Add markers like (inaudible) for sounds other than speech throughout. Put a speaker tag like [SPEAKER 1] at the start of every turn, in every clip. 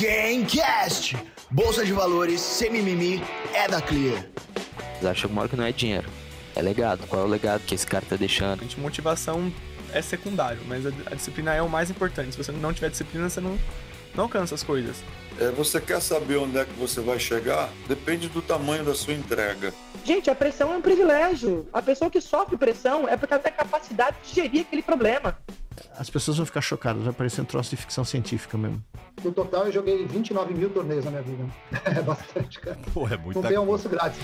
[SPEAKER 1] Gamecast! Bolsa de valores, sem mimimi, é da Clear.
[SPEAKER 2] Vocês acham que uma hora que não é dinheiro. É legado. Qual é o legado que esse cara tá deixando?
[SPEAKER 3] Gente, motivação é secundário, mas a, a disciplina é o mais importante. Se você não tiver disciplina, você não, não alcança as coisas.
[SPEAKER 4] É, você quer saber onde é que você vai chegar? Depende do tamanho da sua entrega.
[SPEAKER 5] Gente, a pressão é um privilégio. A pessoa que sofre pressão é porque ela tem a capacidade de gerir aquele problema.
[SPEAKER 6] As pessoas vão ficar chocadas, vai parecer um troço de ficção científica mesmo.
[SPEAKER 7] No total, eu joguei 29 mil torneios na minha vida. (laughs) É bastante, cara.
[SPEAKER 8] Pô, é muita
[SPEAKER 7] Não tem almoço grátis.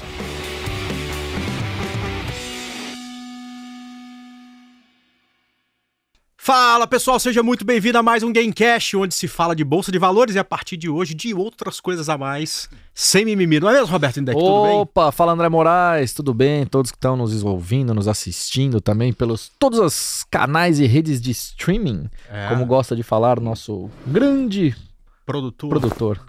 [SPEAKER 9] Fala pessoal, seja muito bem-vindo a mais um Gamecast, onde se fala de bolsa de valores e a partir de hoje de outras coisas a mais, sem mimimi. Não é mesmo, Roberto Indec? Tudo bem?
[SPEAKER 8] Opa, fala André Moraes, tudo bem? Todos que estão nos ouvindo, nos assistindo também pelos todos os canais e redes de streaming,
[SPEAKER 9] É.
[SPEAKER 8] como gosta de falar o nosso grande
[SPEAKER 9] Produtor,
[SPEAKER 8] produtor,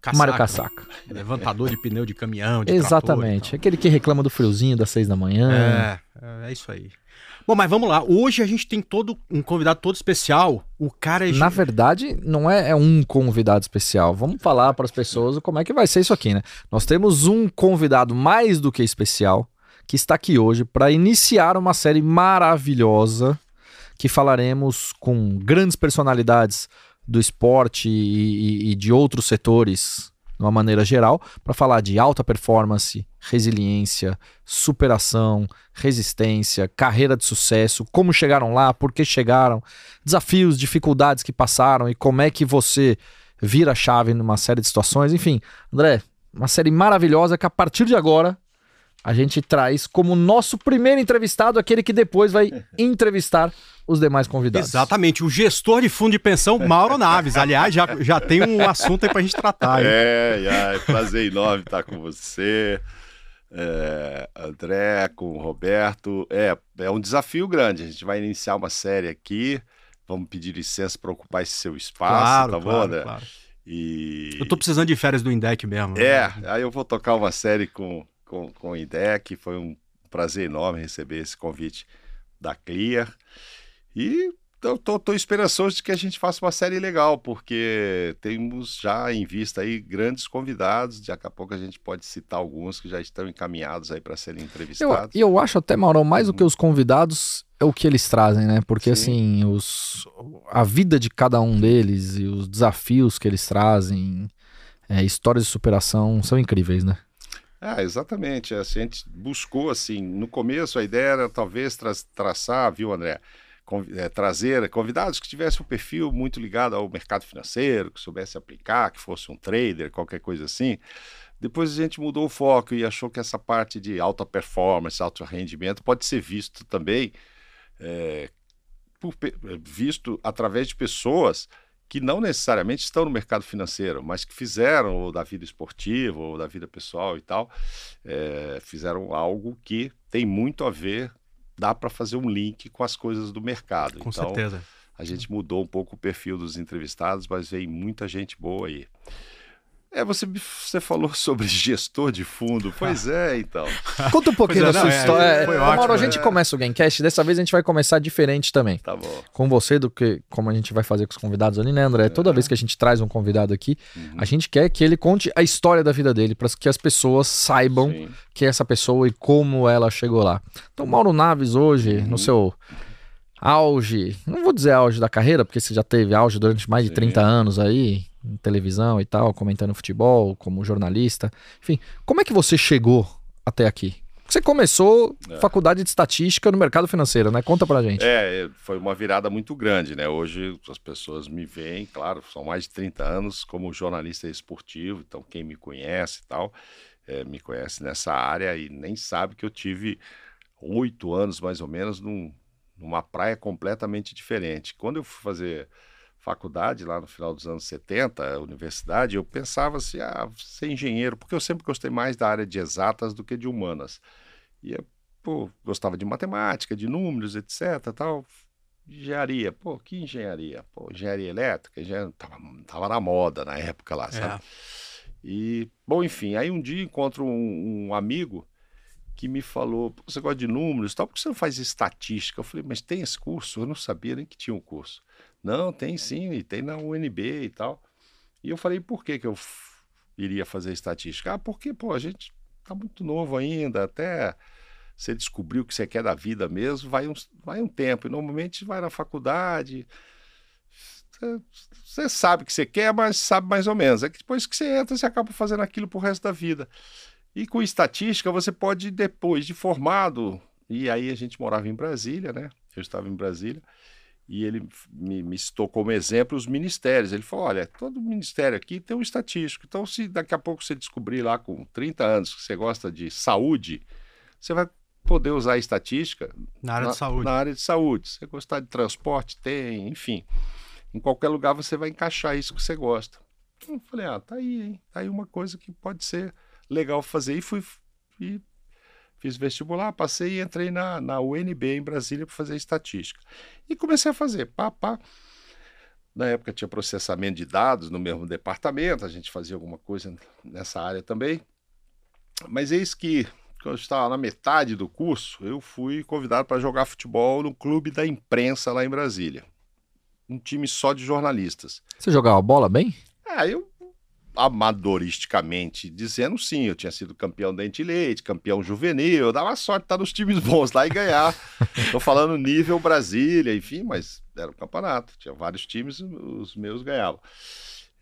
[SPEAKER 9] casaca,
[SPEAKER 8] Mário Casaca.
[SPEAKER 9] levantador de pneu de caminhão, de
[SPEAKER 8] Exatamente, aquele que reclama do friozinho das seis da manhã.
[SPEAKER 9] É, é isso aí. Bom, mas vamos lá. Hoje a gente tem todo um convidado todo especial. O cara é
[SPEAKER 8] Na verdade, não é, é um convidado especial. Vamos falar para as pessoas como é que vai ser isso aqui, né? Nós temos um convidado mais do que especial que está aqui hoje para iniciar uma série maravilhosa que falaremos com grandes personalidades do esporte e, e- e de outros setores de uma maneira geral para falar de alta performance, resiliência, superação, resistência, carreira de sucesso, como chegaram lá, por que chegaram, desafios, dificuldades que passaram e como é que você vira a chave numa série de situações. Enfim, André, uma série maravilhosa que a partir de agora a gente traz como nosso primeiro entrevistado aquele que depois vai (laughs) entrevistar os demais convidados.
[SPEAKER 9] Exatamente, o gestor de fundo de pensão, Mauro Naves. Aliás, já, já tem um assunto aí pra gente tratar. hein?
[SPEAKER 10] É, é, prazer enorme estar com você, é, André, com o Roberto. É, é um desafio grande. A gente vai iniciar uma série aqui. Vamos pedir licença para ocupar esse seu espaço,
[SPEAKER 9] Claro,
[SPEAKER 10] tá bom,
[SPEAKER 9] claro,
[SPEAKER 10] André?
[SPEAKER 9] claro.
[SPEAKER 10] E...
[SPEAKER 9] Eu tô precisando de férias do Indec mesmo.
[SPEAKER 10] É, aí eu vou tocar uma série com, com, com o IDEC. Foi um prazer enorme receber esse convite da Clear. E eu tô, tô esperançoso de que a gente faça uma série legal, porque temos já em vista aí grandes convidados. Daqui a pouco a gente pode citar alguns que já estão encaminhados aí para serem
[SPEAKER 8] Eu,
[SPEAKER 10] entrevistados.
[SPEAKER 8] e eu acho até, Maurão, mais do que os convidados, é o que eles trazem, né? Porque,
[SPEAKER 10] Sim.
[SPEAKER 8] assim, os, a vida de cada um deles e os desafios que eles trazem, é, histórias de superação, são incríveis, né?
[SPEAKER 10] Ah, exatamente. A gente buscou, assim, no começo a ideia era talvez tra traçar, viu, André? Eh, trazer convidados que tivessem um perfil muito ligado ao mercado financeiro, que soubesse aplicar, que fosse um trader, qualquer coisa assim. Depois a gente mudou o foco e achou que essa parte de alta performance, alto rendimento, pode ser visto também, eh, por visto através de pessoas que não necessariamente estão no mercado financeiro, mas que fizeram ou da vida esportiva ou da vida pessoal e tal, eh, fizeram algo que tem muito a ver, dá para fazer um link com as coisas do mercado.
[SPEAKER 9] Com
[SPEAKER 10] então,
[SPEAKER 9] certeza.
[SPEAKER 10] a gente mudou um pouco o perfil dos entrevistados, mas veio muita gente boa aí. É, você, você falou (laughs) sobre gestor de fundo. Pois é, então. (laughs)
[SPEAKER 8] Conta um pouquinho
[SPEAKER 9] é,
[SPEAKER 8] da
[SPEAKER 9] não,
[SPEAKER 8] sua
[SPEAKER 9] é,
[SPEAKER 8] história.
[SPEAKER 9] foi
[SPEAKER 8] É,
[SPEAKER 9] ótimo,
[SPEAKER 8] Mauro, a
[SPEAKER 9] né?
[SPEAKER 8] gente começa o Gamecast, dessa vez a gente vai começar diferente também.
[SPEAKER 10] Tá bom.
[SPEAKER 8] Com você do que como a gente vai fazer com os convidados ali, né, André? Toda vez que a gente traz um convidado aqui,
[SPEAKER 10] Uhum.
[SPEAKER 8] a gente quer que ele conte a história da vida dele, para que as pessoas saibam
[SPEAKER 10] Sim.
[SPEAKER 8] que é essa pessoa e como ela chegou lá. Então, Mauro Naves hoje,
[SPEAKER 10] Uhum.
[SPEAKER 8] no seu auge, não vou dizer auge da carreira, porque você já teve auge durante mais de
[SPEAKER 10] Sim.
[SPEAKER 8] 30 anos aí, televisão e tal, comentando futebol, como jornalista. Enfim, como é que você chegou até aqui? Você começou
[SPEAKER 10] É.
[SPEAKER 8] faculdade de estatística no mercado financeiro, né? Conta pra gente.
[SPEAKER 10] É, foi uma virada muito grande, né? Hoje as pessoas me veem, claro, são mais de 30 anos como jornalista esportivo, então quem me conhece e tal, eh, me conhece nessa área e nem sabe que eu tive oito anos mais ou menos num- numa praia completamente diferente. Quando eu fui fazer faculdade lá no final dos anos 70, universidade, eu pensava assim, ah, ser engenheiro, porque eu sempre gostei mais da área de exatas do que de humanas. E eu, pô, gostava de matemática, de números, etc, tal. Engenharia, pô, que engenharia? Pô, engenharia elétrica, engenharia, tava, tava na moda na época lá, sabe? E, bom, enfim, aí um dia encontro um, um amigo que me falou, "Pô, você gosta de números tal, por que você não faz estatística? Eu falei, mas tem esse curso? Eu não sabia nem que tinha um curso. Não, tem sim, e tem na UNB e tal. E eu falei, por que, que eu iria fazer estatística? Ah, porque, pô, a gente tá muito novo ainda, até você descobrir o que você quer da vida mesmo, vai um, vai um tempo. E normalmente vai na faculdade, você sabe o que você quer, mas sabe mais ou menos. É que depois que você entra, você acaba fazendo aquilo pro resto da vida. E com estatística, você pode, depois de formado, e aí a gente morava em Brasília, né? Eu estava em Brasília, e ele me, me citou como exemplo os ministérios. Ele falou: olha, todo ministério aqui tem um estatístico. Então, se daqui a pouco você descobrir lá com 30 anos que você gosta de saúde, você vai poder usar a estatística
[SPEAKER 9] Na área de saúde.
[SPEAKER 10] na área de saúde. Se você gostar de transporte, tem, enfim. Em qualquer lugar você vai encaixar isso que você gosta. Eu falei, ah, tá aí, hein? Tá aí uma coisa que pode ser legal fazer. E fui e fiz vestibular, passei e entrei na, na UNB em Brasília para fazer estatística. E comecei a fazer, pá, pá. Na época tinha processamento de dados no mesmo departamento, a gente fazia alguma coisa nessa área também. Mas eis que, quando eu estava na metade do curso, eu fui convidado para jogar futebol no clube da imprensa lá em Brasília. Um time só de jornalistas.
[SPEAKER 8] Você jogava bola bem?
[SPEAKER 10] Ah, eu, amadoristicamente dizendo, sim, eu tinha sido campeão dente leite, campeão juvenil, eu dava sorte estar nos times bons lá e ganhar. (laughs) Tô falando nível Brasília, enfim, mas era um campeonato, tinha vários times, os meus ganhavam.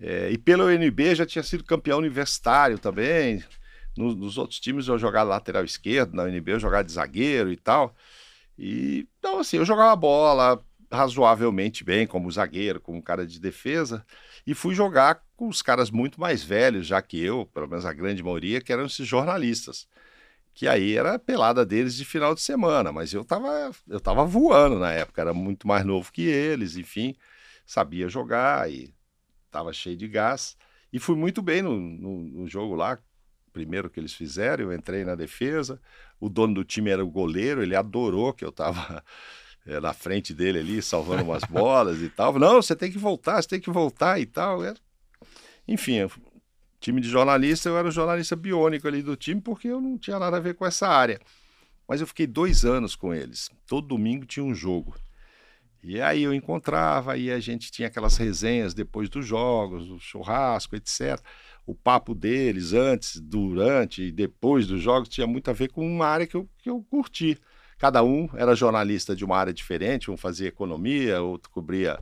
[SPEAKER 10] É, e pelo UNB já tinha sido campeão universitário também. No- nos outros times eu jogava lateral esquerdo, na UNB eu jogava de zagueiro e tal. E então assim, eu jogava bola razoavelmente bem como zagueiro, como cara de defesa, e fui jogar com os caras muito mais velhos já que eu, pelo menos a grande maioria, que eram esses jornalistas. Que aí era a pelada deles de final de semana, mas eu tava, eu tava voando na época, era muito mais novo que eles, enfim, sabia jogar e tava cheio de gás. E fui muito bem no, no, no jogo lá, primeiro que eles fizeram, eu entrei na defesa, o dono do time era o goleiro, ele adorou que eu tava eh, na frente dele ali, salvando umas bolas e tal. Não, você tem que voltar, você tem que voltar e tal. Era- Enfim, eu- time de jornalista, eu era o jornalista biônico ali do time, porque eu não tinha nada a ver com essa área. Mas eu fiquei dois anos com eles. Todo domingo tinha um jogo. E aí eu encontrava, e a gente tinha aquelas resenhas depois dos jogos, o churrasco, etc. O papo deles antes, durante e depois dos jogos tinha muito a ver com uma área que eu, que eu curti. Cada um era jornalista de uma área diferente, um fazia economia, outro cobria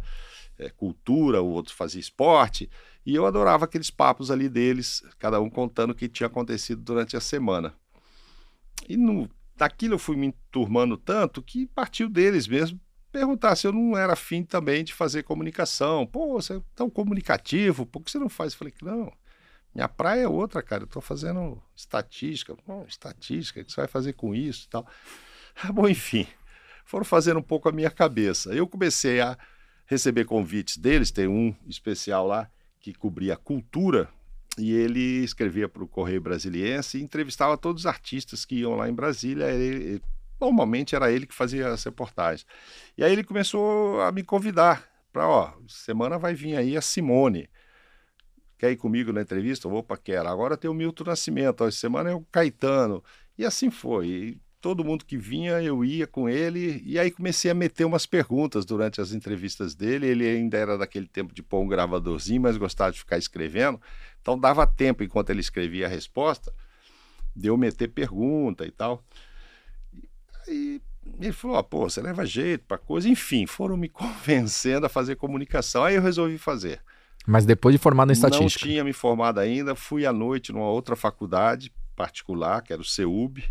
[SPEAKER 10] eh, cultura, o outro fazia esporte. E eu adorava aqueles papos ali deles, cada um contando o que tinha acontecido durante a semana. E no, daquilo eu fui me enturmando tanto que partiu deles mesmo perguntar se eu não era afim também de fazer comunicação. Pô, você é tão comunicativo, por que você não faz? Eu falei que não, minha praia é outra, cara. Eu tô fazendo estatística. Pô, estatística, o que você vai fazer com isso e tal? (laughs) Bom, enfim, foram fazendo um pouco a minha cabeça. Eu comecei a receber convites deles, tem um especial lá que cobria cultura, e ele escrevia para o Correio Brasiliense e entrevistava todos os artistas que iam lá em Brasília. Normalmente era ele que fazia as reportagens. E aí ele começou a me convidar para, ó, semana vai vir aí a Simone. Quer ir comigo na entrevista? Opa, quero. Agora tem o Milton Nascimento, ó, semana é o Caetano. E assim foi. E todo mundo que vinha, eu ia com ele. E aí comecei a meter umas perguntas durante as entrevistas dele. Ele ainda era daquele tempo de pôr um gravadorzinho, mas gostava de ficar escrevendo. Então dava tempo, enquanto ele escrevia a resposta, de eu meter pergunta e tal. E ele falou: ó, pô, você leva jeito pra coisa. Enfim, foram me (laughs) convencendo a fazer comunicação. Aí eu resolvi fazer.
[SPEAKER 8] Mas depois de formado em
[SPEAKER 10] Não
[SPEAKER 8] estatística.
[SPEAKER 10] tinha me formado ainda, fui à noite numa outra faculdade particular, que era o CEUB,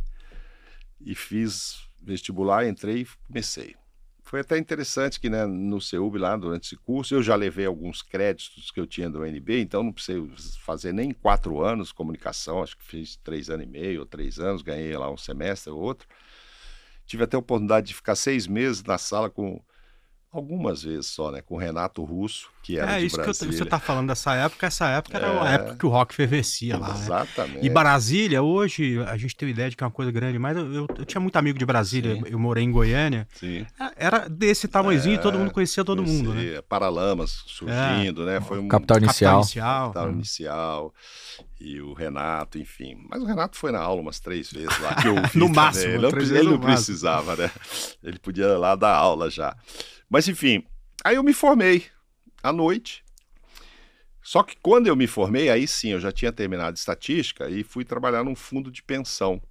[SPEAKER 10] e fiz vestibular, entrei e comecei. Foi até interessante que né, no CEUB, lá durante esse curso, eu já levei alguns créditos que eu tinha do UNB, então não precisei fazer nem quatro anos comunicação, acho que fiz três anos e meio ou três anos, ganhei lá um semestre ou outro. Tive até a oportunidade de ficar seis meses na sala com algumas vezes só, né? Com o Renato Russo, que era
[SPEAKER 9] É
[SPEAKER 10] de
[SPEAKER 9] isso que eu-
[SPEAKER 10] Brasília.
[SPEAKER 9] você tá falando dessa época. Essa época era uma
[SPEAKER 10] É.
[SPEAKER 9] época que o rock fervescia lá. né?
[SPEAKER 10] Exatamente.
[SPEAKER 9] E Brasília, hoje, a gente tem ideia de que é uma coisa grande, mas eu, eu- eu tinha muito amigo de Brasília,
[SPEAKER 10] Sim.
[SPEAKER 9] eu morei em Goiânia.
[SPEAKER 10] Sim.
[SPEAKER 9] Era desse tamanhozinho e todo mundo conhecia todo mundo, né?
[SPEAKER 10] Conhecia, Paralamas surgindo, né? Foi um
[SPEAKER 8] Capital Inicial.
[SPEAKER 9] Capital Inicial.
[SPEAKER 10] capital
[SPEAKER 9] Hum.
[SPEAKER 10] inicial. E o Renato, enfim. Mas o Renato foi na aula umas três vezes lá, que eu (laughs) ouvi
[SPEAKER 9] No
[SPEAKER 10] também.
[SPEAKER 9] máximo,
[SPEAKER 10] Ele não,
[SPEAKER 9] três
[SPEAKER 10] pre-
[SPEAKER 9] vezes
[SPEAKER 10] ele
[SPEAKER 9] no
[SPEAKER 10] não
[SPEAKER 9] máximo.
[SPEAKER 10] precisava, né? Ele podia ir lá dar aula já. Mas enfim, aí eu me formei à noite. Só que quando eu me formei, aí sim, eu já tinha terminado estatística e fui trabalhar num fundo de pensão.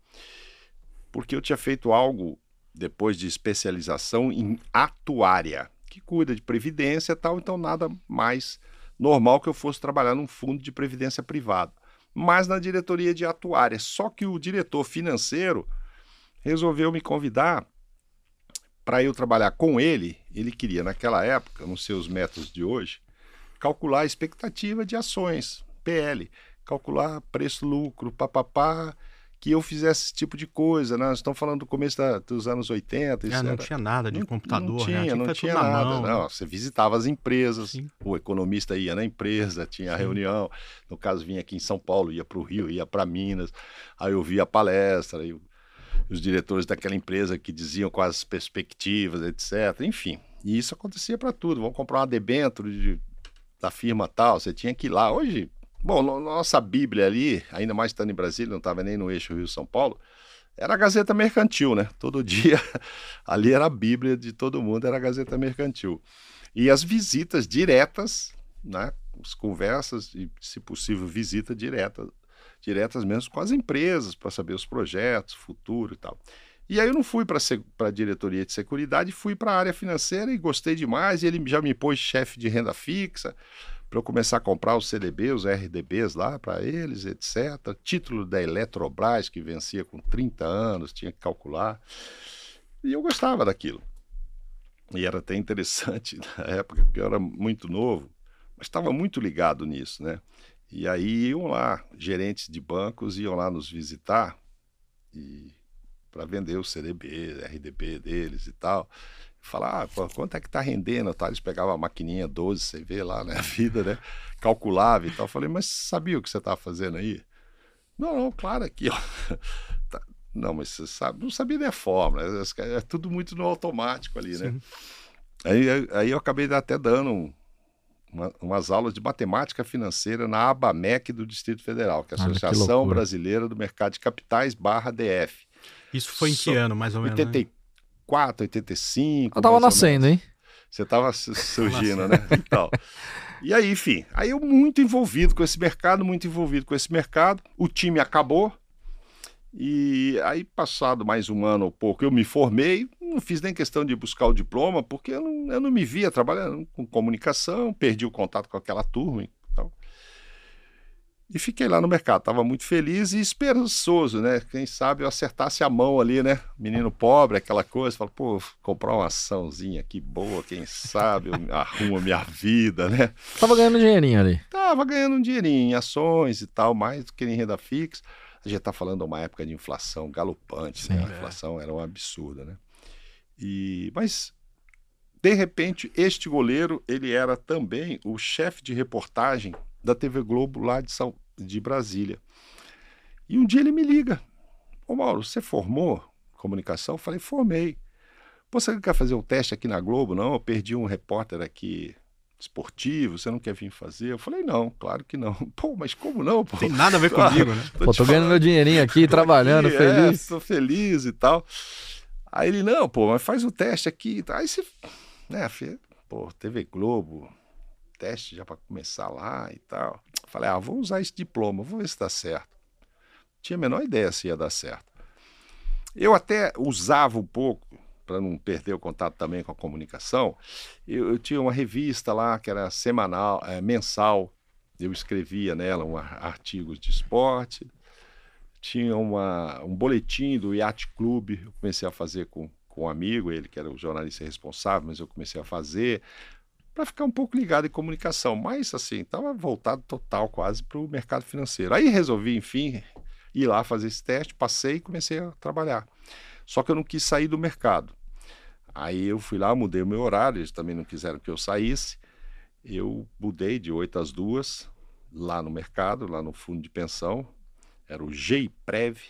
[SPEAKER 10] Porque eu tinha feito algo depois de especialização em atuária, que cuida de previdência e tal, então nada mais normal que eu fosse trabalhar num fundo de previdência privado, mas na diretoria de atuária. Só que o diretor financeiro resolveu me convidar para eu trabalhar com ele. Ele queria, naquela época, nos seus métodos de hoje, calcular a expectativa de ações, PL, calcular preço-lucro, papapá, que eu fizesse esse tipo de coisa. Né? Nós estamos falando do começo da, dos anos 80.
[SPEAKER 9] É, não
[SPEAKER 10] era...
[SPEAKER 9] tinha nada de
[SPEAKER 10] não,
[SPEAKER 9] computador,
[SPEAKER 10] não tinha,
[SPEAKER 9] né?
[SPEAKER 10] não tinha nada. Mão, não, né? Você visitava as empresas, Sim. o economista ia na empresa, tinha a reunião. No caso, vinha aqui em São Paulo, ia para o Rio, ia para Minas. Aí eu via a palestra, aí os diretores daquela empresa que diziam quais as perspectivas, etc. Enfim, e isso acontecia para tudo. Vamos comprar uma debênture de, da firma tal, você tinha que ir lá. Hoje Bom, nossa Bíblia ali, ainda mais estando em Brasília, não estava nem no eixo Rio-São Paulo, era a Gazeta Mercantil, né? Todo (laughs) dia ali era a Bíblia de todo mundo, era a Gazeta Mercantil. E as visitas diretas, né? As conversas e, se possível, visita direta, diretas mesmo com as empresas para saber os projetos, futuro e tal. E aí eu não fui para a diretoria de seguridade, fui para a área financeira e gostei demais. E ele já me pôs chefe de renda fixa para eu começar a comprar os CDB, os RDBs lá para eles, etc. Título da Eletrobras, que vencia com 30 anos, tinha que calcular. E eu gostava daquilo. E era até interessante (laughs) na época, porque eu era muito novo, mas estava muito ligado nisso, né? E aí iam lá, gerentes de bancos iam lá nos visitar e para vender o CDB, RDB deles e tal falar, ah, quanto é que tá rendendo? Tá? Eles pegavam a maquininha 12, você vê lá, né? A vida, né? Calculava e tal. Eu falei, mas sabia o que você estava fazendo aí? Não, não, claro, aqui, ó. (laughs) Tá. Não, mas você sabe, não sabia nem a fórmula, é, é tudo muito no automático ali, né? Aí, aí eu acabei até dando um, uma, umas aulas de matemática financeira na ABAMEC do Distrito Federal, que é a Associação Brasileira do Mercado de Capitais barra DF.
[SPEAKER 9] Isso foi em que ano, mais ou menos?
[SPEAKER 10] 84, né? 84, 85.
[SPEAKER 8] Eu tava nascendo, hein?
[SPEAKER 10] Você tava (laughs) surgindo, né? Então. E aí, enfim, aí eu muito envolvido com esse mercado, muito envolvido com esse mercado. O time acabou. E aí, passado mais um ano ou pouco, eu me formei. Não fiz nem questão de buscar o diploma, porque eu não, eu não me via trabalhando com comunicação, perdi o contato com aquela turma. E fiquei lá no mercado, estava muito feliz e esperançoso, né? Quem sabe eu acertasse a mão ali, né? Menino pobre, aquela coisa, fala, pô, comprar uma açãozinha aqui boa, quem sabe eu (laughs) arrumo a minha vida, né?
[SPEAKER 8] Tava ganhando dinheirinho ali.
[SPEAKER 10] Tava ganhando um dinheirinho em ações e tal, mais do que em renda fixa. A gente tá falando de uma época de inflação galopante, Sim, né? A inflação era um absurda, né? E, mas de repente, este goleiro, ele era também o chefe de reportagem da TV Globo lá de, São, de Brasília. E um dia ele me liga. Ô Mauro, você formou comunicação? Eu falei, formei. Você não quer fazer um teste aqui na Globo? Não, eu perdi um repórter aqui esportivo, você não quer vir fazer? Eu falei, não, claro que não. (laughs) Pô, mas como não? Pô?
[SPEAKER 9] Tem nada a ver comigo, né?
[SPEAKER 8] Tô, Pô, tô ganhando meu dinheirinho aqui, trabalhando, aqui, (laughs) feliz.
[SPEAKER 10] É, tô feliz e tal. Aí ele, não, pô, mas faz o teste aqui. Aí você, né, pô, TV Globo, teste já para começar lá e tal. Falei, ah, vou usar esse diploma, vou ver se dá certo. Tinha a menor ideia se ia dar certo. Eu até usava um pouco, para não perder o contato também com a comunicação, eu, eu tinha uma revista lá que era semanal, é, mensal, eu escrevia nela um, artigos de esporte, tinha uma, um boletim do Yacht Club, eu comecei a fazer com, com um amigo, ele que era o jornalista responsável, mas eu comecei a fazer para ficar um pouco ligado em comunicação, mas assim, estava voltado total quase para o mercado financeiro. Aí resolvi, enfim, ir lá fazer esse teste, passei e comecei a trabalhar. Só que eu não quis sair do mercado. Aí eu fui lá, mudei o meu horário, eles também não quiseram que eu saísse. Eu mudei de 8 às 2 lá no mercado, lá no fundo de pensão. Era o GEIPREV,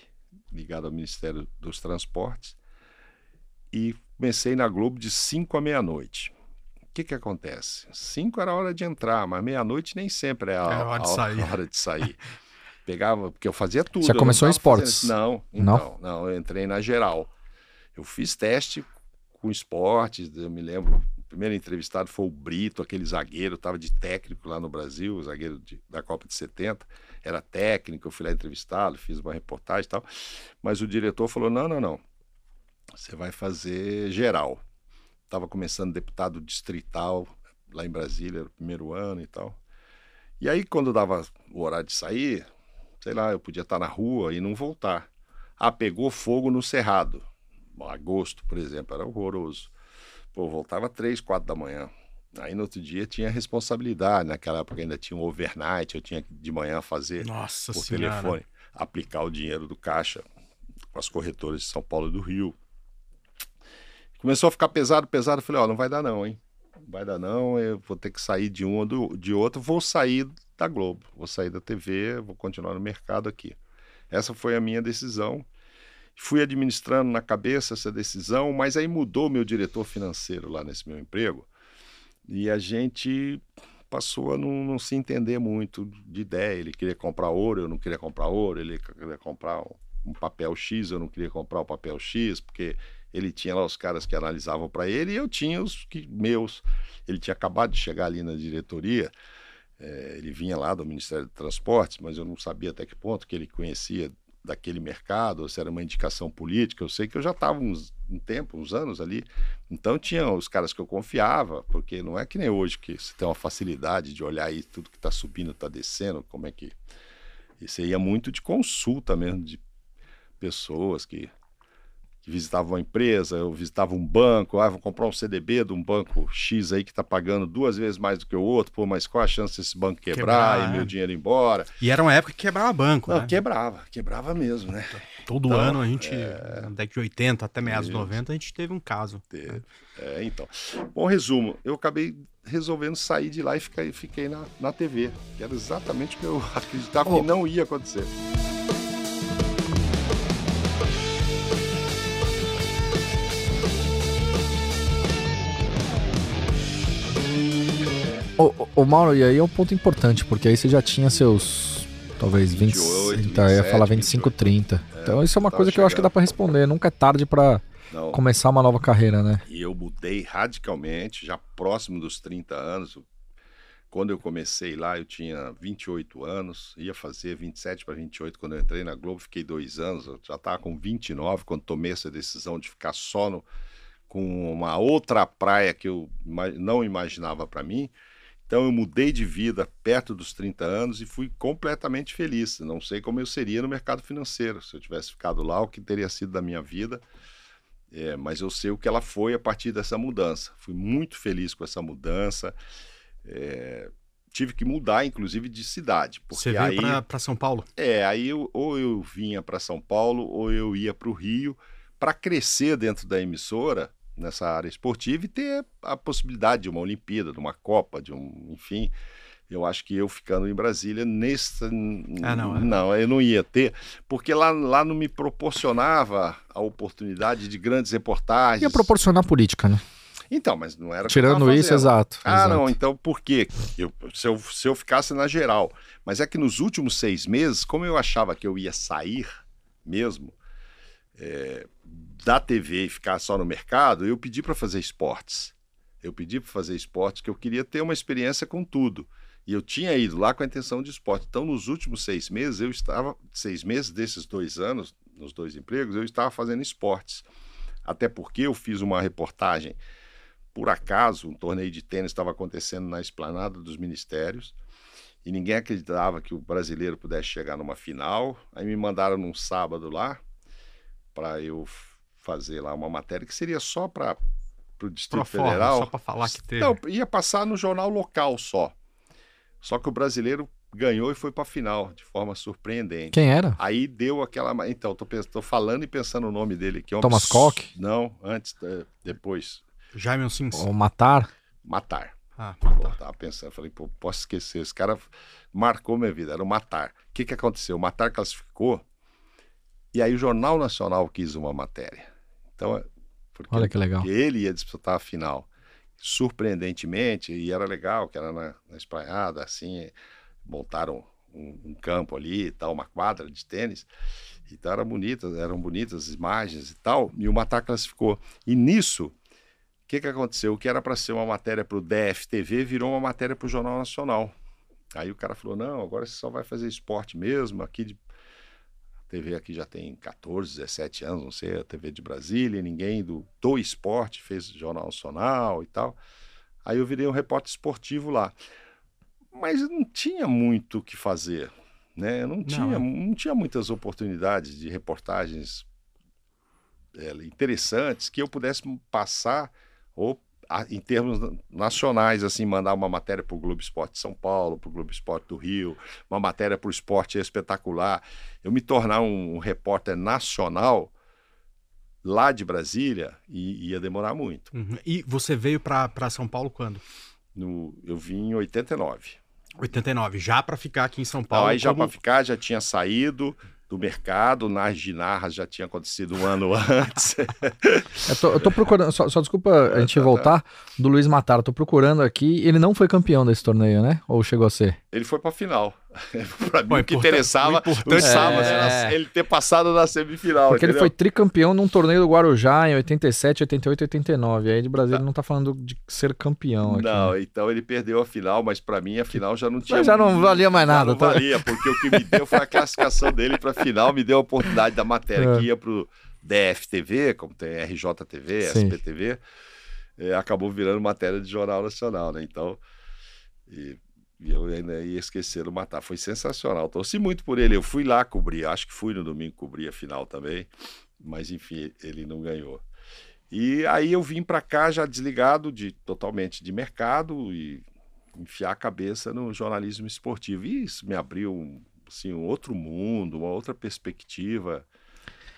[SPEAKER 10] ligado ao Ministério dos Transportes. E comecei na Globo de 5 à meia-noite o que, que acontece? Cinco era a hora de entrar, mas meia-noite nem sempre é a, é a hora, de a, a (laughs) hora de sair. Pegava, porque eu fazia tudo.
[SPEAKER 8] Você começou em esportes?
[SPEAKER 10] Não, então, não, não, eu entrei na geral. Eu fiz teste com esportes, eu me lembro, primeiro entrevistado foi o Brito, aquele zagueiro, estava de técnico lá no Brasil, o zagueiro de- da Copa de 70. Era técnico, eu fui lá entrevistá-lo, fiz uma reportagem e tal. Mas o diretor falou: não, não, não. Você vai fazer geral. Estava começando deputado distrital lá em Brasília, era o primeiro ano e tal. E aí, quando dava o horário de sair, sei lá, eu podia estar na rua e não voltar. Ah, pegou fogo no Cerrado. Agosto, por exemplo, era horroroso. Pô, voltava três, quatro da manhã. Aí no outro dia tinha responsabilidade. Naquela época ainda tinha um overnight, eu tinha que de manhã fazer
[SPEAKER 9] Nossa
[SPEAKER 10] por
[SPEAKER 9] senhora.
[SPEAKER 10] telefone, aplicar o dinheiro do caixa com as corretoras de São Paulo e do Rio. Começou a ficar pesado, pesado. Eu falei, ó, não vai dar não, hein? Não vai dar não, eu vou ter que sair de um ou do- de outro. Vou sair da Globo, vou sair da TV, vou continuar no mercado aqui. Essa foi a minha decisão. Fui administrando na cabeça essa decisão, mas aí mudou meu diretor financeiro lá nesse meu emprego. E a gente passou a não, não se entender muito de ideia. Ele queria comprar ouro, eu não queria comprar ouro. Ele queria comprar um, papel X, eu não queria comprar o papel X, porque ele tinha lá os caras que analisavam para ele e eu tinha os que, meus. Ele tinha acabado de chegar ali na diretoria, eh, ele vinha lá do Ministério de Transportes, mas eu não sabia até que ponto que ele conhecia daquele mercado, ou se era uma indicação política. Eu sei que eu já estava uns, um tempo, uns anos ali. Então tinha os caras que eu confiava, porque não é que nem hoje que você tem uma facilidade de olhar aí tudo que está subindo, está descendo, como é que. Isso aí ia muito de consulta mesmo, de pessoas que, que visitavam uma empresa, eu visitava um banco, ah, vou comprar um CDB de um banco X aí que está pagando duas vezes mais do que o outro, pô, mas qual a chance desse banco quebrar,
[SPEAKER 9] Quebrar,
[SPEAKER 10] e
[SPEAKER 9] é.
[SPEAKER 10] meu dinheiro ir embora?
[SPEAKER 9] E era uma época que quebrava banco,
[SPEAKER 10] Não,
[SPEAKER 9] né?
[SPEAKER 10] quebrava, quebrava mesmo, né?
[SPEAKER 9] Todo
[SPEAKER 10] Então,
[SPEAKER 9] ano a gente, na década de 80 até meados de
[SPEAKER 10] Isso.
[SPEAKER 9] 90, a gente teve um caso.
[SPEAKER 10] Teve. É, então. Bom, resumo, eu acabei resolvendo sair de lá e fiquei, fiquei na, na TV, que era exatamente o que eu (laughs) acreditava
[SPEAKER 8] Oh.
[SPEAKER 10] que não ia acontecer.
[SPEAKER 8] Ô, ô, Mauro, e aí é um ponto importante, porque aí você já tinha seus. Talvez 20,
[SPEAKER 10] 28,
[SPEAKER 8] então, eu ia
[SPEAKER 10] 27,
[SPEAKER 8] falar 25, 30. então isso é uma coisa que eu acho que dá pra responder. Nunca é tarde
[SPEAKER 10] Não.
[SPEAKER 8] começar uma nova carreira, né?
[SPEAKER 10] E eu mudei radicalmente, já próximo dos 30 anos. Quando eu comecei lá, eu tinha 28 anos, ia fazer 27 para 28 quando eu entrei na Globo, fiquei dois anos, eu já estava com 29 quando tomei essa decisão de ficar só no, com uma outra praia que eu não imaginava para mim. Então eu mudei de vida perto dos 30 anos e fui completamente feliz. Não sei como eu seria no mercado financeiro se eu tivesse ficado lá, o que teria sido da minha vida. É, mas eu sei o que ela foi a partir dessa mudança. Fui muito feliz com essa mudança. É, tive que mudar, inclusive, de cidade. Porque
[SPEAKER 9] Você veio
[SPEAKER 10] aí,
[SPEAKER 9] pra São Paulo.
[SPEAKER 10] é, aí eu- ou eu vinha para São Paulo ou eu ia para o Rio para crescer dentro da emissora nessa área esportiva e ter a possibilidade de uma Olimpíada, de uma Copa, de um, enfim. Eu acho que eu ficando em Brasília nesse
[SPEAKER 9] Ah, não, é.
[SPEAKER 10] não, eu não ia ter, porque lá, lá não me proporcionava a oportunidade de grandes reportagens.
[SPEAKER 8] Ia proporcionar política, né?
[SPEAKER 10] Então, mas não era
[SPEAKER 8] Tirando isso, exato.
[SPEAKER 10] Ah,
[SPEAKER 8] exato.
[SPEAKER 10] não, então por quê? Eu, se, eu, se eu ficasse na geral. Mas é que nos últimos seis meses, como eu achava que eu ia sair mesmo é, da TV e ficar só no mercado, eu pedi para fazer esportes. Eu pedi para fazer esportes, que eu queria ter uma experiência com tudo. E eu tinha ido lá com a intenção de esporte. Então, nos últimos seis meses, eu estava, seis meses desses dois anos, nos dois empregos, eu estava fazendo esportes. Até porque eu fiz uma reportagem por acaso, um torneio de tênis estava acontecendo na esplanada dos ministérios e ninguém acreditava que o brasileiro pudesse chegar numa final. Aí me mandaram num sábado lá para eu fazer lá uma matéria que seria só para o Distrito
[SPEAKER 9] forma,
[SPEAKER 10] Federal.
[SPEAKER 9] só pra falar que teve.
[SPEAKER 10] Não, ia passar no jornal local só. Só que o brasileiro ganhou e foi para a final de forma surpreendente.
[SPEAKER 8] Quem era?
[SPEAKER 10] Aí deu aquela. Então, tô, pens- tô falando e pensando o nome dele aqui. é um
[SPEAKER 8] Thomas
[SPEAKER 10] abs-
[SPEAKER 8] Koch?
[SPEAKER 10] Não, antes, eh, depois.
[SPEAKER 9] Jaime Sims.
[SPEAKER 8] Ou matar?
[SPEAKER 10] Matar.
[SPEAKER 9] Ah,
[SPEAKER 10] Pô, tava pensando, falei, pô, posso esquecer. Esse cara marcou minha vida, era o Matar. O que, que aconteceu? O Matar classificou e aí o Jornal Nacional quis uma matéria. Então, é- porque
[SPEAKER 8] Olha que legal.
[SPEAKER 10] ele ia disputar a final. Surpreendentemente, e era legal, que era na, na espraiada, assim, montaram um, um campo ali e tal, uma quadra de tênis. Então era bonita, eram bonitas as imagens e tal, e o Matar classificou. E nisso, que, que aconteceu? O que era para ser uma matéria para o DFTV virou uma matéria para o Jornal Nacional. Aí o cara falou: não, agora você só vai fazer esporte mesmo. Aqui de... TV aqui já tem 14, 17 anos, não sei, a TV de Brasília, ninguém do, do esporte fez Jornal Nacional e tal. Aí eu virei um repórter esportivo lá. Mas não tinha muito o que fazer. Né? Não, tinha, não tinha muitas oportunidades de reportagens é, interessantes que eu pudesse passar ou em termos nacionais, assim, mandar uma matéria para o Globo Esporte de São Paulo, para o Globo Esporte do Rio, uma matéria para o esporte espetacular. Eu me tornar um, um repórter nacional lá de Brasília ia demorar muito.
[SPEAKER 9] Uhum. E você veio para São Paulo quando?
[SPEAKER 10] No, eu vim em 89.
[SPEAKER 9] 89, já para ficar aqui em São Paulo.
[SPEAKER 10] Não, aí já como... para ficar, já tinha saído do mercado, nas ginarras já tinha acontecido um ano (laughs) antes.
[SPEAKER 8] eu, tô, eu tô procurando, só, só, desculpa a gente (laughs) voltar, do Luiz Mataro, tô procurando aqui, ele não foi campeão desse torneio, né? Ou chegou a ser?
[SPEAKER 10] Ele foi pra final. (laughs) pra mim, o que interessava, o é... ele ter passado na semifinal.
[SPEAKER 8] Porque
[SPEAKER 10] entendeu?
[SPEAKER 8] ele foi tricampeão num torneio do Guarujá em 87, 88 89. Aí de Brasil ele não tá falando de ser campeão aqui.
[SPEAKER 10] Não, né? então ele perdeu a final, mas para mim a final já não tinha.
[SPEAKER 8] Mas já não valia mais nada.
[SPEAKER 10] Não tá? valia, porque o que me deu foi a classificação dele pra final, me deu a oportunidade da matéria é. que ia pro DFTV, como tem RJTV, Sim. SPTV, é, acabou virando matéria de Jornal Nacional, né? Então. E e eu ainda ia esquecer o matar. Foi sensacional. Torci muito por ele. Eu fui lá cobrir, acho que fui no domingo cobrir a final também, mas enfim, ele não ganhou. E aí eu vim para cá já desligado de totalmente de mercado e enfiar a cabeça no jornalismo esportivo. E isso me abriu assim, um outro mundo, uma outra perspectiva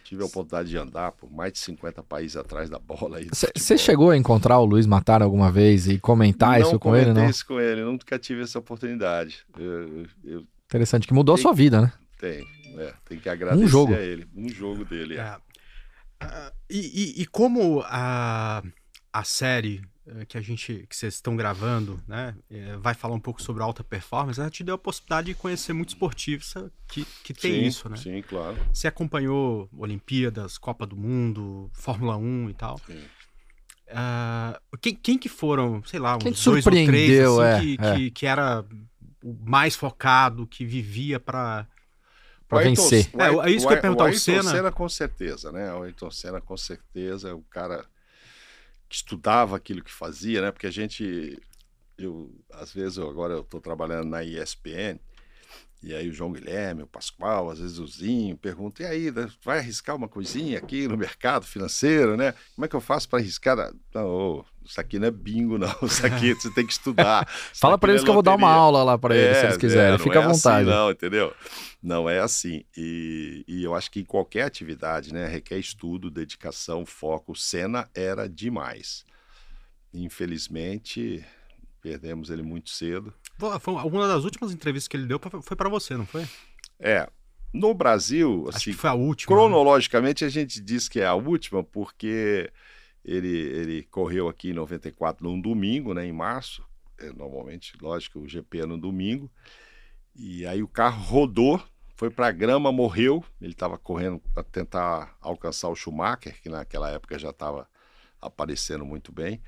[SPEAKER 10] tive a oportunidade de andar por mais de 50 países atrás da bola.
[SPEAKER 8] Você chegou a encontrar o Luiz Matar alguma vez e comentar não isso com ele, não?
[SPEAKER 10] Não isso com ele, nunca tive essa oportunidade. Eu, eu...
[SPEAKER 8] Interessante, que mudou tem, a sua vida, né?
[SPEAKER 10] Tem, é, tem que agradecer
[SPEAKER 8] um jogo.
[SPEAKER 10] a ele. Um jogo dele. É.
[SPEAKER 9] Uh, e, e, e, como a, a série que a gente que vocês estão gravando, né, eh, vai falar um pouco sobre alta performance, ela te deu a possibilidade de conhecer muitos esportivos que, que tem
[SPEAKER 10] sim,
[SPEAKER 9] isso, né?
[SPEAKER 10] Sim, claro.
[SPEAKER 9] Você acompanhou Olimpíadas, Copa do Mundo, Fórmula 1 e tal.
[SPEAKER 10] Sim.
[SPEAKER 9] Uh, quem, quem que foram, sei lá, uns
[SPEAKER 8] quem
[SPEAKER 9] dois ou três assim,
[SPEAKER 8] é,
[SPEAKER 9] que,
[SPEAKER 8] é.
[SPEAKER 9] Que, que era o mais focado, que vivia para
[SPEAKER 8] para vencer.
[SPEAKER 10] É, é isso que eu ia perguntar. O, o Senna... Senna com certeza, né? O Ayrton Senna com certeza é o cara estudava aquilo que fazia, né? Porque a gente, eu às vezes eu, agora eu estou trabalhando na ESPN e aí o João Guilherme, o Pascoal, às vezes o Zinho pergunta: e aí, né, vai arriscar uma coisinha aqui no mercado financeiro, né? Como é que eu faço para arriscar? Não, oh, isso aqui não é bingo, não. (laughs) Isso aqui você tem que estudar. (laughs)
[SPEAKER 8] Fala para eles é que eu vou dar uma aula lá para eles, se eles é, quiserem. É, Fica à vontade.
[SPEAKER 10] Assim, não, entendeu? Não é assim. E, e, eu acho que em qualquer atividade, né, requer estudo, dedicação, foco. O Senna era demais. Infelizmente, perdemos ele muito cedo.
[SPEAKER 9] Foi uma das últimas entrevistas que ele deu foi para você, não foi?
[SPEAKER 10] É. No Brasil,
[SPEAKER 9] Acho
[SPEAKER 10] assim,
[SPEAKER 9] foi a última.
[SPEAKER 10] Cronologicamente, né? a gente diz que é a última porque ele, ele correu aqui em 94 num domingo, né, em março. É, normalmente, lógico, o GP é no domingo. E aí o carro rodou, foi para a grama, morreu. Ele estava correndo para tentar alcançar o Schumacher, que naquela época já estava aparecendo muito bem.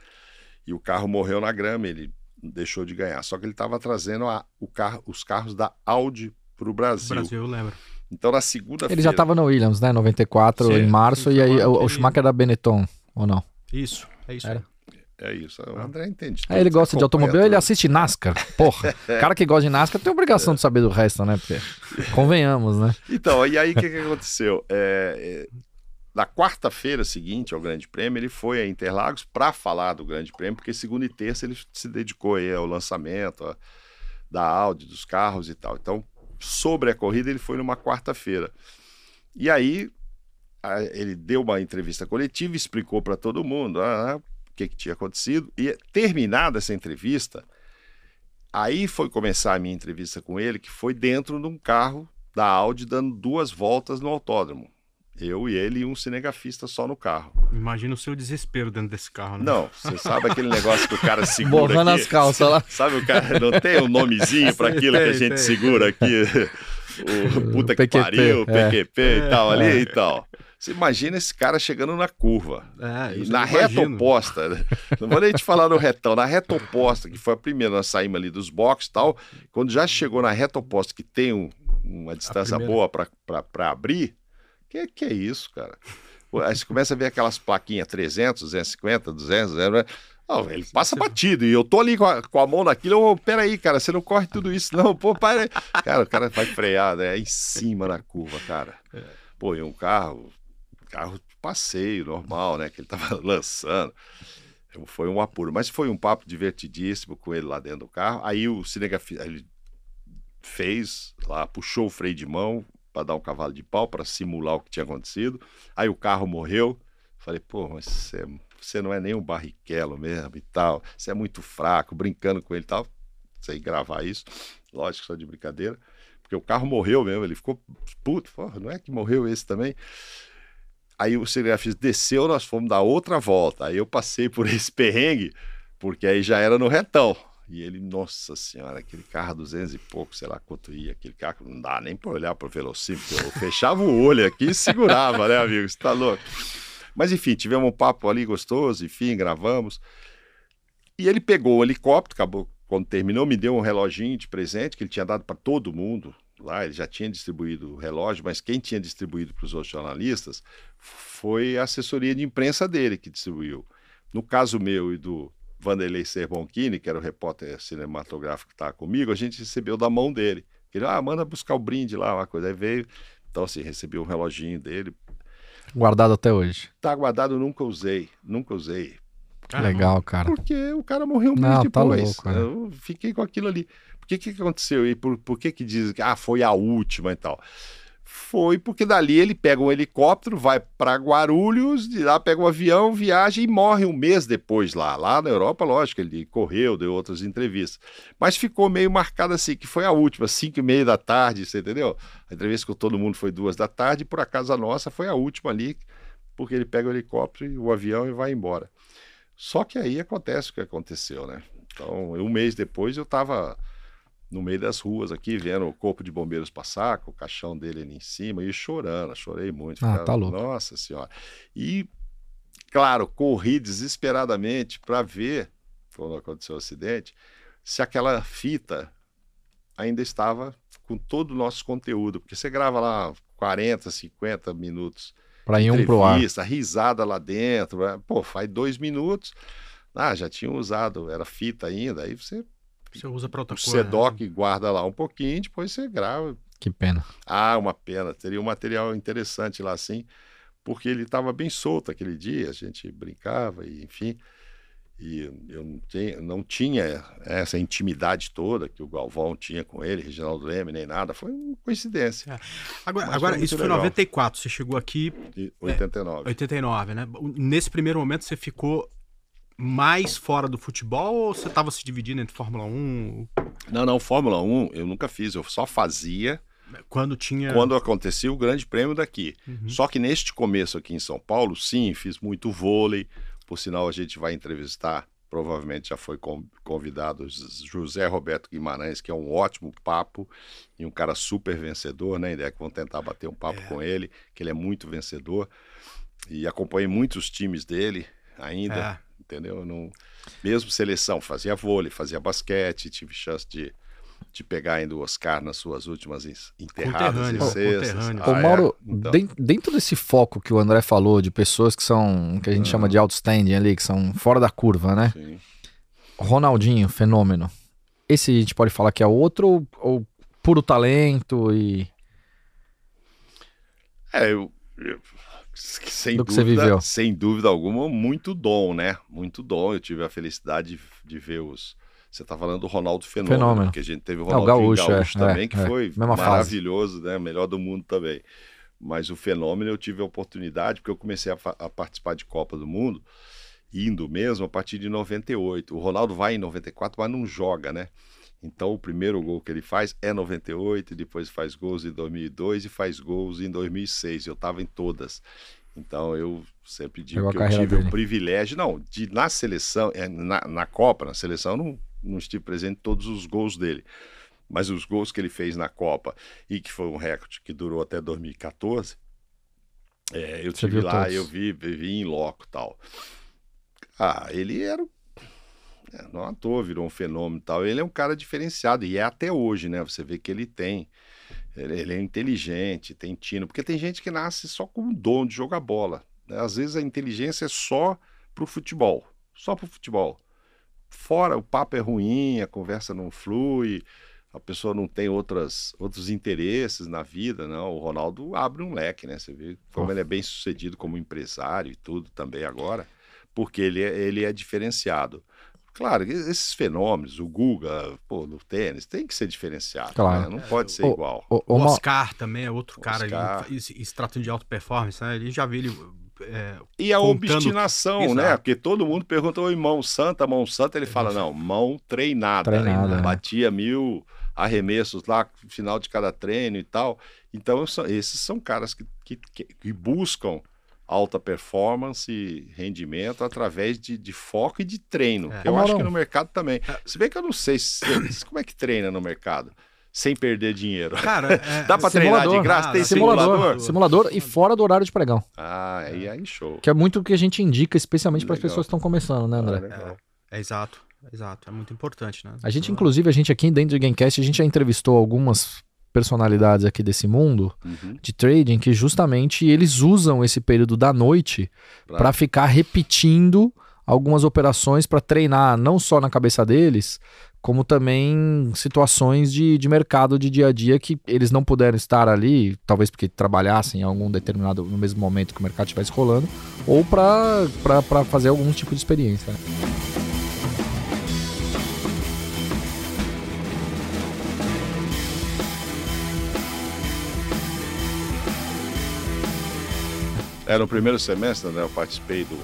[SPEAKER 10] E o carro morreu na grama, ele deixou de ganhar. Só que ele estava trazendo a, o carro, os carros da Audi para o Brasil.
[SPEAKER 9] Brasil, eu lembro.
[SPEAKER 10] Então na segunda-feira.
[SPEAKER 8] Ele já estava no Williams, né? 94, Sim, em março, e aí o, o Schumacher era Benetton, ou não?
[SPEAKER 9] Isso, é isso.
[SPEAKER 10] Era. É isso, o André entende.
[SPEAKER 8] É, ele gosta de automobil, ele assiste NASCAR. Porra, (laughs) o cara que gosta de NASCAR tem obrigação é. de saber do resto, né? Porque, convenhamos, né?
[SPEAKER 10] Então, e aí o que, que aconteceu? É, é, na quarta-feira seguinte ao Grande Prêmio, ele foi a Interlagos para falar do Grande Prêmio, porque segunda e terça ele se dedicou aí ao lançamento a, da Audi, dos carros e tal. Então, sobre a corrida, ele foi numa quarta-feira. E aí, a, ele deu uma entrevista coletiva, explicou para todo mundo ah, o que, que tinha acontecido. E terminada essa entrevista, aí foi começar a minha entrevista com ele, que foi dentro de um carro da Audi dando duas voltas no autódromo. Eu e ele e um cinegrafista só no carro.
[SPEAKER 9] Imagina o seu desespero dentro desse carro, né?
[SPEAKER 10] Não, você sabe aquele negócio que o cara segura
[SPEAKER 8] Borrando
[SPEAKER 10] aqui?
[SPEAKER 8] as calças lá. (laughs)
[SPEAKER 10] Sabe o cara, não tem um nomezinho para (laughs) aquilo tem, que a gente tem. segura aqui? (laughs) O puta que
[SPEAKER 8] PQP,
[SPEAKER 10] pariu,
[SPEAKER 8] é.
[SPEAKER 10] PQP e tal ali é. e tal. Você imagina esse cara chegando na curva.
[SPEAKER 9] É,
[SPEAKER 10] na reta
[SPEAKER 9] imagino.
[SPEAKER 10] oposta. né? Não vou nem te falar no retão, na reta oposta, que foi a primeira, nós saímos ali dos boxes e tal. Quando já chegou na reta oposta, que tem um- uma distância boa para abrir, que que é isso, cara? Aí você começa a ver aquelas plaquinhas 300, 250, 200, 0, não, ele passa batido. E eu tô ali com a, com a mão naquilo. Ô, peraí, cara, você não corre tudo isso, não. Pô, para aí. Cara, o cara vai frear, né? Em cima na curva, cara. Pô, e um carro, carro de passeio normal, né? Que ele tava (laughs) lançando. Foi um apuro. Mas foi um papo divertidíssimo com ele lá dentro do carro. Aí o cinegrafista, ele fez lá, puxou o freio de mão para dar um cavalo de pau, para simular o que tinha acontecido. Aí o carro morreu. Falei, pô, mas você, você não é nem um barrichello mesmo e tal. Você é muito fraco, brincando com ele e tal. Sei gravar isso. Lógico, só de brincadeira. Porque o carro morreu mesmo. Ele ficou puto. Porra, não é que morreu esse também? Aí o cinegrafista desceu, nós fomos dar outra volta. Aí eu passei por (laughs) esse perrengue, porque aí já era no retão. E ele, nossa senhora, aquele carro 200 e pouco, sei lá quanto ia, aquele carro não dá nem para olhar para o velocímetro. Eu fechava o olho aqui e segurava, né, amigo? Você tá louco? Mas enfim, tivemos um papo ali gostoso, enfim, gravamos. E ele pegou o helicóptero, acabou, quando terminou, me deu um reloginho de presente que ele tinha dado para todo mundo. Lá ele já tinha distribuído o relógio, mas quem tinha distribuído para os outros jornalistas foi a assessoria de imprensa dele que distribuiu. No caso meu e do Vanderlei Serbonchini, que era o repórter cinematográfico que estava comigo, a gente recebeu da mão dele. Ele, ah, manda buscar o brinde lá, uma coisa. Aí veio, então assim, recebi um reloginho dele.
[SPEAKER 8] Guardado até hoje.
[SPEAKER 10] Tá guardado, nunca usei, nunca usei.
[SPEAKER 8] Legal, cara.
[SPEAKER 10] Porque o cara morreu um mês
[SPEAKER 8] Não, tá
[SPEAKER 10] depois.
[SPEAKER 8] louco, né?
[SPEAKER 10] Eu fiquei com aquilo ali. Por que que aconteceu? E por, por que que dizem que ah, foi a última e tal? Foi porque dali ele pega um helicóptero, vai para Guarulhos, de lá pega um avião, viaja e morre um mês depois lá. Lá na Europa, lógico, ele correu, deu outras entrevistas. Mas ficou meio marcado assim, que foi a última, cinco e meia da tarde, você entendeu? A entrevista com todo mundo foi duas da tarde, por acaso a nossa foi a última ali, porque ele pega o helicóptero e o avião e vai embora. Só que aí acontece o que aconteceu, né? Então, um mês depois eu estava no meio das ruas aqui, vendo o corpo de bombeiros passar, com o caixão dele ali em cima, e chorando, chorei muito.
[SPEAKER 8] Ah,
[SPEAKER 10] ficava,
[SPEAKER 8] tá louco.
[SPEAKER 10] Nossa Senhora. E, claro, corri desesperadamente para ver, quando aconteceu o acidente, se aquela fita ainda estava com todo o nosso conteúdo, porque você grava lá 40, 50 minutos
[SPEAKER 8] Pra ir um pro ar.
[SPEAKER 10] risada lá dentro. né? Pô, faz dois minutos. Ah, já tinham usado, era fita ainda. Aí você,
[SPEAKER 9] Você usa pra outra
[SPEAKER 10] o
[SPEAKER 9] coisa. né?
[SPEAKER 10] Sedoc guarda lá um pouquinho, depois você grava.
[SPEAKER 8] Que pena.
[SPEAKER 10] Ah, uma pena. Teria um material interessante lá assim, porque ele estava bem solto aquele dia, a gente brincava, e enfim. E eu não tinha, não tinha essa intimidade toda que o Galvão tinha com ele, Reginaldo Leme, nem nada. Foi uma coincidência.
[SPEAKER 9] Agora,
[SPEAKER 10] Mas
[SPEAKER 9] agora
[SPEAKER 10] foi
[SPEAKER 9] isso foi em
[SPEAKER 10] legal.
[SPEAKER 9] 94, você chegou aqui
[SPEAKER 10] E 89.
[SPEAKER 9] 89, né? Nesse primeiro momento você ficou mais fora do futebol ou você estava se dividindo entre Fórmula 1?
[SPEAKER 10] Não, não, Fórmula 1 eu nunca fiz, eu só fazia
[SPEAKER 9] Quando tinha.
[SPEAKER 10] quando acontecia o Grande Prêmio daqui.
[SPEAKER 9] Uhum.
[SPEAKER 10] Só que neste começo aqui em São Paulo, sim, fiz muito vôlei. Por sinal, a gente vai entrevistar, provavelmente já foi con- convidado, José Roberto Guimarães, que é um ótimo papo e um cara super vencedor, né? Ideia que vão tentar bater um papo com ele, que ele é muito vencedor. E acompanhei muitos times dele ainda,
[SPEAKER 9] É.
[SPEAKER 10] entendeu? Eu Não... Mesmo seleção, fazia vôlei, fazia basquete, tive chance de, de pegar ainda o Oscar nas suas últimas en- enterradas e cestas. Ah,
[SPEAKER 8] Ô,
[SPEAKER 10] é?
[SPEAKER 8] Mauro,
[SPEAKER 10] Então,
[SPEAKER 8] den- dentro desse foco que o André falou de pessoas que são, que a gente chama de outstanding ali, que são fora da curva, né?
[SPEAKER 10] sim.
[SPEAKER 8] Ronaldinho, fenômeno. Esse a gente pode falar que é outro ou, ou puro talento e.
[SPEAKER 10] É, eu, eu- sem
[SPEAKER 8] Do que você
[SPEAKER 10] dúvida,
[SPEAKER 8] viveu.
[SPEAKER 10] sem dúvida alguma, muito dom, né? Muito dom. Eu tive a felicidade de, de ver os. Você está falando do Ronaldo Fenômeno,
[SPEAKER 8] Fenômeno.
[SPEAKER 10] porque a gente teve o
[SPEAKER 8] É, o Gaúcho,
[SPEAKER 10] Gaúcho,
[SPEAKER 8] é,
[SPEAKER 10] também,
[SPEAKER 8] é,
[SPEAKER 10] que
[SPEAKER 8] é.
[SPEAKER 10] foi
[SPEAKER 8] Mesma fase.
[SPEAKER 10] maravilhoso, né? Melhor do mundo também. Mas o Fenômeno eu tive a oportunidade, porque eu comecei a, a participar de Copa do Mundo, indo mesmo a partir de 98. O Ronaldo vai em 94, mas não joga, né? Então o primeiro gol que ele faz é 98, e depois faz gols em 2002 e faz gols em 2006. Eu estava em todas. Então eu sempre digo
[SPEAKER 8] Pegou
[SPEAKER 10] que eu tive
[SPEAKER 8] dele.
[SPEAKER 10] o privilégio, não, de na seleção, é, na, na Copa, na seleção, eu não, não estive presente em todos os gols dele. Mas os gols que ele fez na Copa e que foi um recorde que durou até 2014, É, eu
[SPEAKER 8] Você
[SPEAKER 10] tive lá,
[SPEAKER 8] todos?
[SPEAKER 10] eu vi, vi em loco e tal. Ah, ele era. É, Não à toa virou um fenômeno tal. Ele é um cara diferenciado, e é até hoje, né? Você vê que ele tem. Ele, ele é inteligente, tem tino, porque tem gente que nasce só com o dom de jogar bola. né? Às vezes a inteligência é só pro futebol, só pro futebol. Fora, o papo é ruim, a conversa não flui, a pessoa não tem outras, outros interesses na vida, não. O Ronaldo abre um leque, né? Você vê como ele é bem sucedido como empresário e tudo também agora, porque ele é, ele é diferenciado. Claro, esses fenômenos, o Guga, pô, no tênis, tem que ser diferenciado.
[SPEAKER 8] Claro.
[SPEAKER 10] né? Não pode ser
[SPEAKER 8] Ô,
[SPEAKER 10] igual.
[SPEAKER 9] O
[SPEAKER 8] ô, Ma-
[SPEAKER 9] Oscar também é outro cara,
[SPEAKER 10] Oscar.
[SPEAKER 9] ele, e, e se tratando de alta performance, né? Ele já viu ele. é,
[SPEAKER 10] E a
[SPEAKER 9] contando-
[SPEAKER 10] obstinação, né?
[SPEAKER 9] Exato.
[SPEAKER 10] Porque todo mundo pergunta, oi, mão santa, mão santa. Ele fala, não, mão treinada.
[SPEAKER 8] Treinada, né?
[SPEAKER 10] Batia mil arremessos lá no final de cada treino e tal. Então, esses são caras que, que- que buscam alta performance e rendimento através de, de foco e de treino.
[SPEAKER 9] É.
[SPEAKER 10] Eu
[SPEAKER 8] Ô,
[SPEAKER 10] acho que no mercado também. Se bem que eu não sei se, (coughs) como é que treina no mercado sem perder dinheiro.
[SPEAKER 9] Cara, (laughs) é,
[SPEAKER 10] Dá pra treinar de
[SPEAKER 8] Simulador.
[SPEAKER 10] graça? Tem
[SPEAKER 9] Ah,
[SPEAKER 8] simulador,
[SPEAKER 10] simulador?
[SPEAKER 8] simulador e fora do horário de pregão.
[SPEAKER 10] Ah, aí, aí show.
[SPEAKER 8] Que é muito o que a gente indica, especialmente para as pessoas que estão começando, né, André?
[SPEAKER 10] Ah, legal.
[SPEAKER 9] é exato, exato. É muito importante, né?
[SPEAKER 8] A gente, inclusive, a gente aqui dentro do Gamecast, a gente já entrevistou algumas personalidades aqui desse mundo
[SPEAKER 10] Uhum.
[SPEAKER 8] de trading que justamente eles usam esse período da noite para ficar repetindo algumas operações para treinar não só na cabeça deles, como também situações de, de mercado de dia a dia que eles não puderam estar ali, talvez porque trabalhassem em algum determinado no mesmo momento que o mercado estivesse rolando, ou para fazer algum tipo de experiência.
[SPEAKER 10] É, no primeiro semestre, né, eu participei do,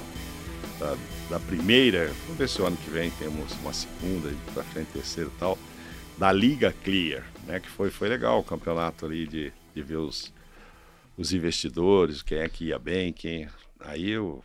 [SPEAKER 10] da, da primeira, vamos ver se o ano que vem temos uma segunda, e pra frente terceira e tal, da Liga Clear, né, que foi, foi legal o campeonato ali de, de ver os, os investidores, quem é que ia bem, quem... Aí eu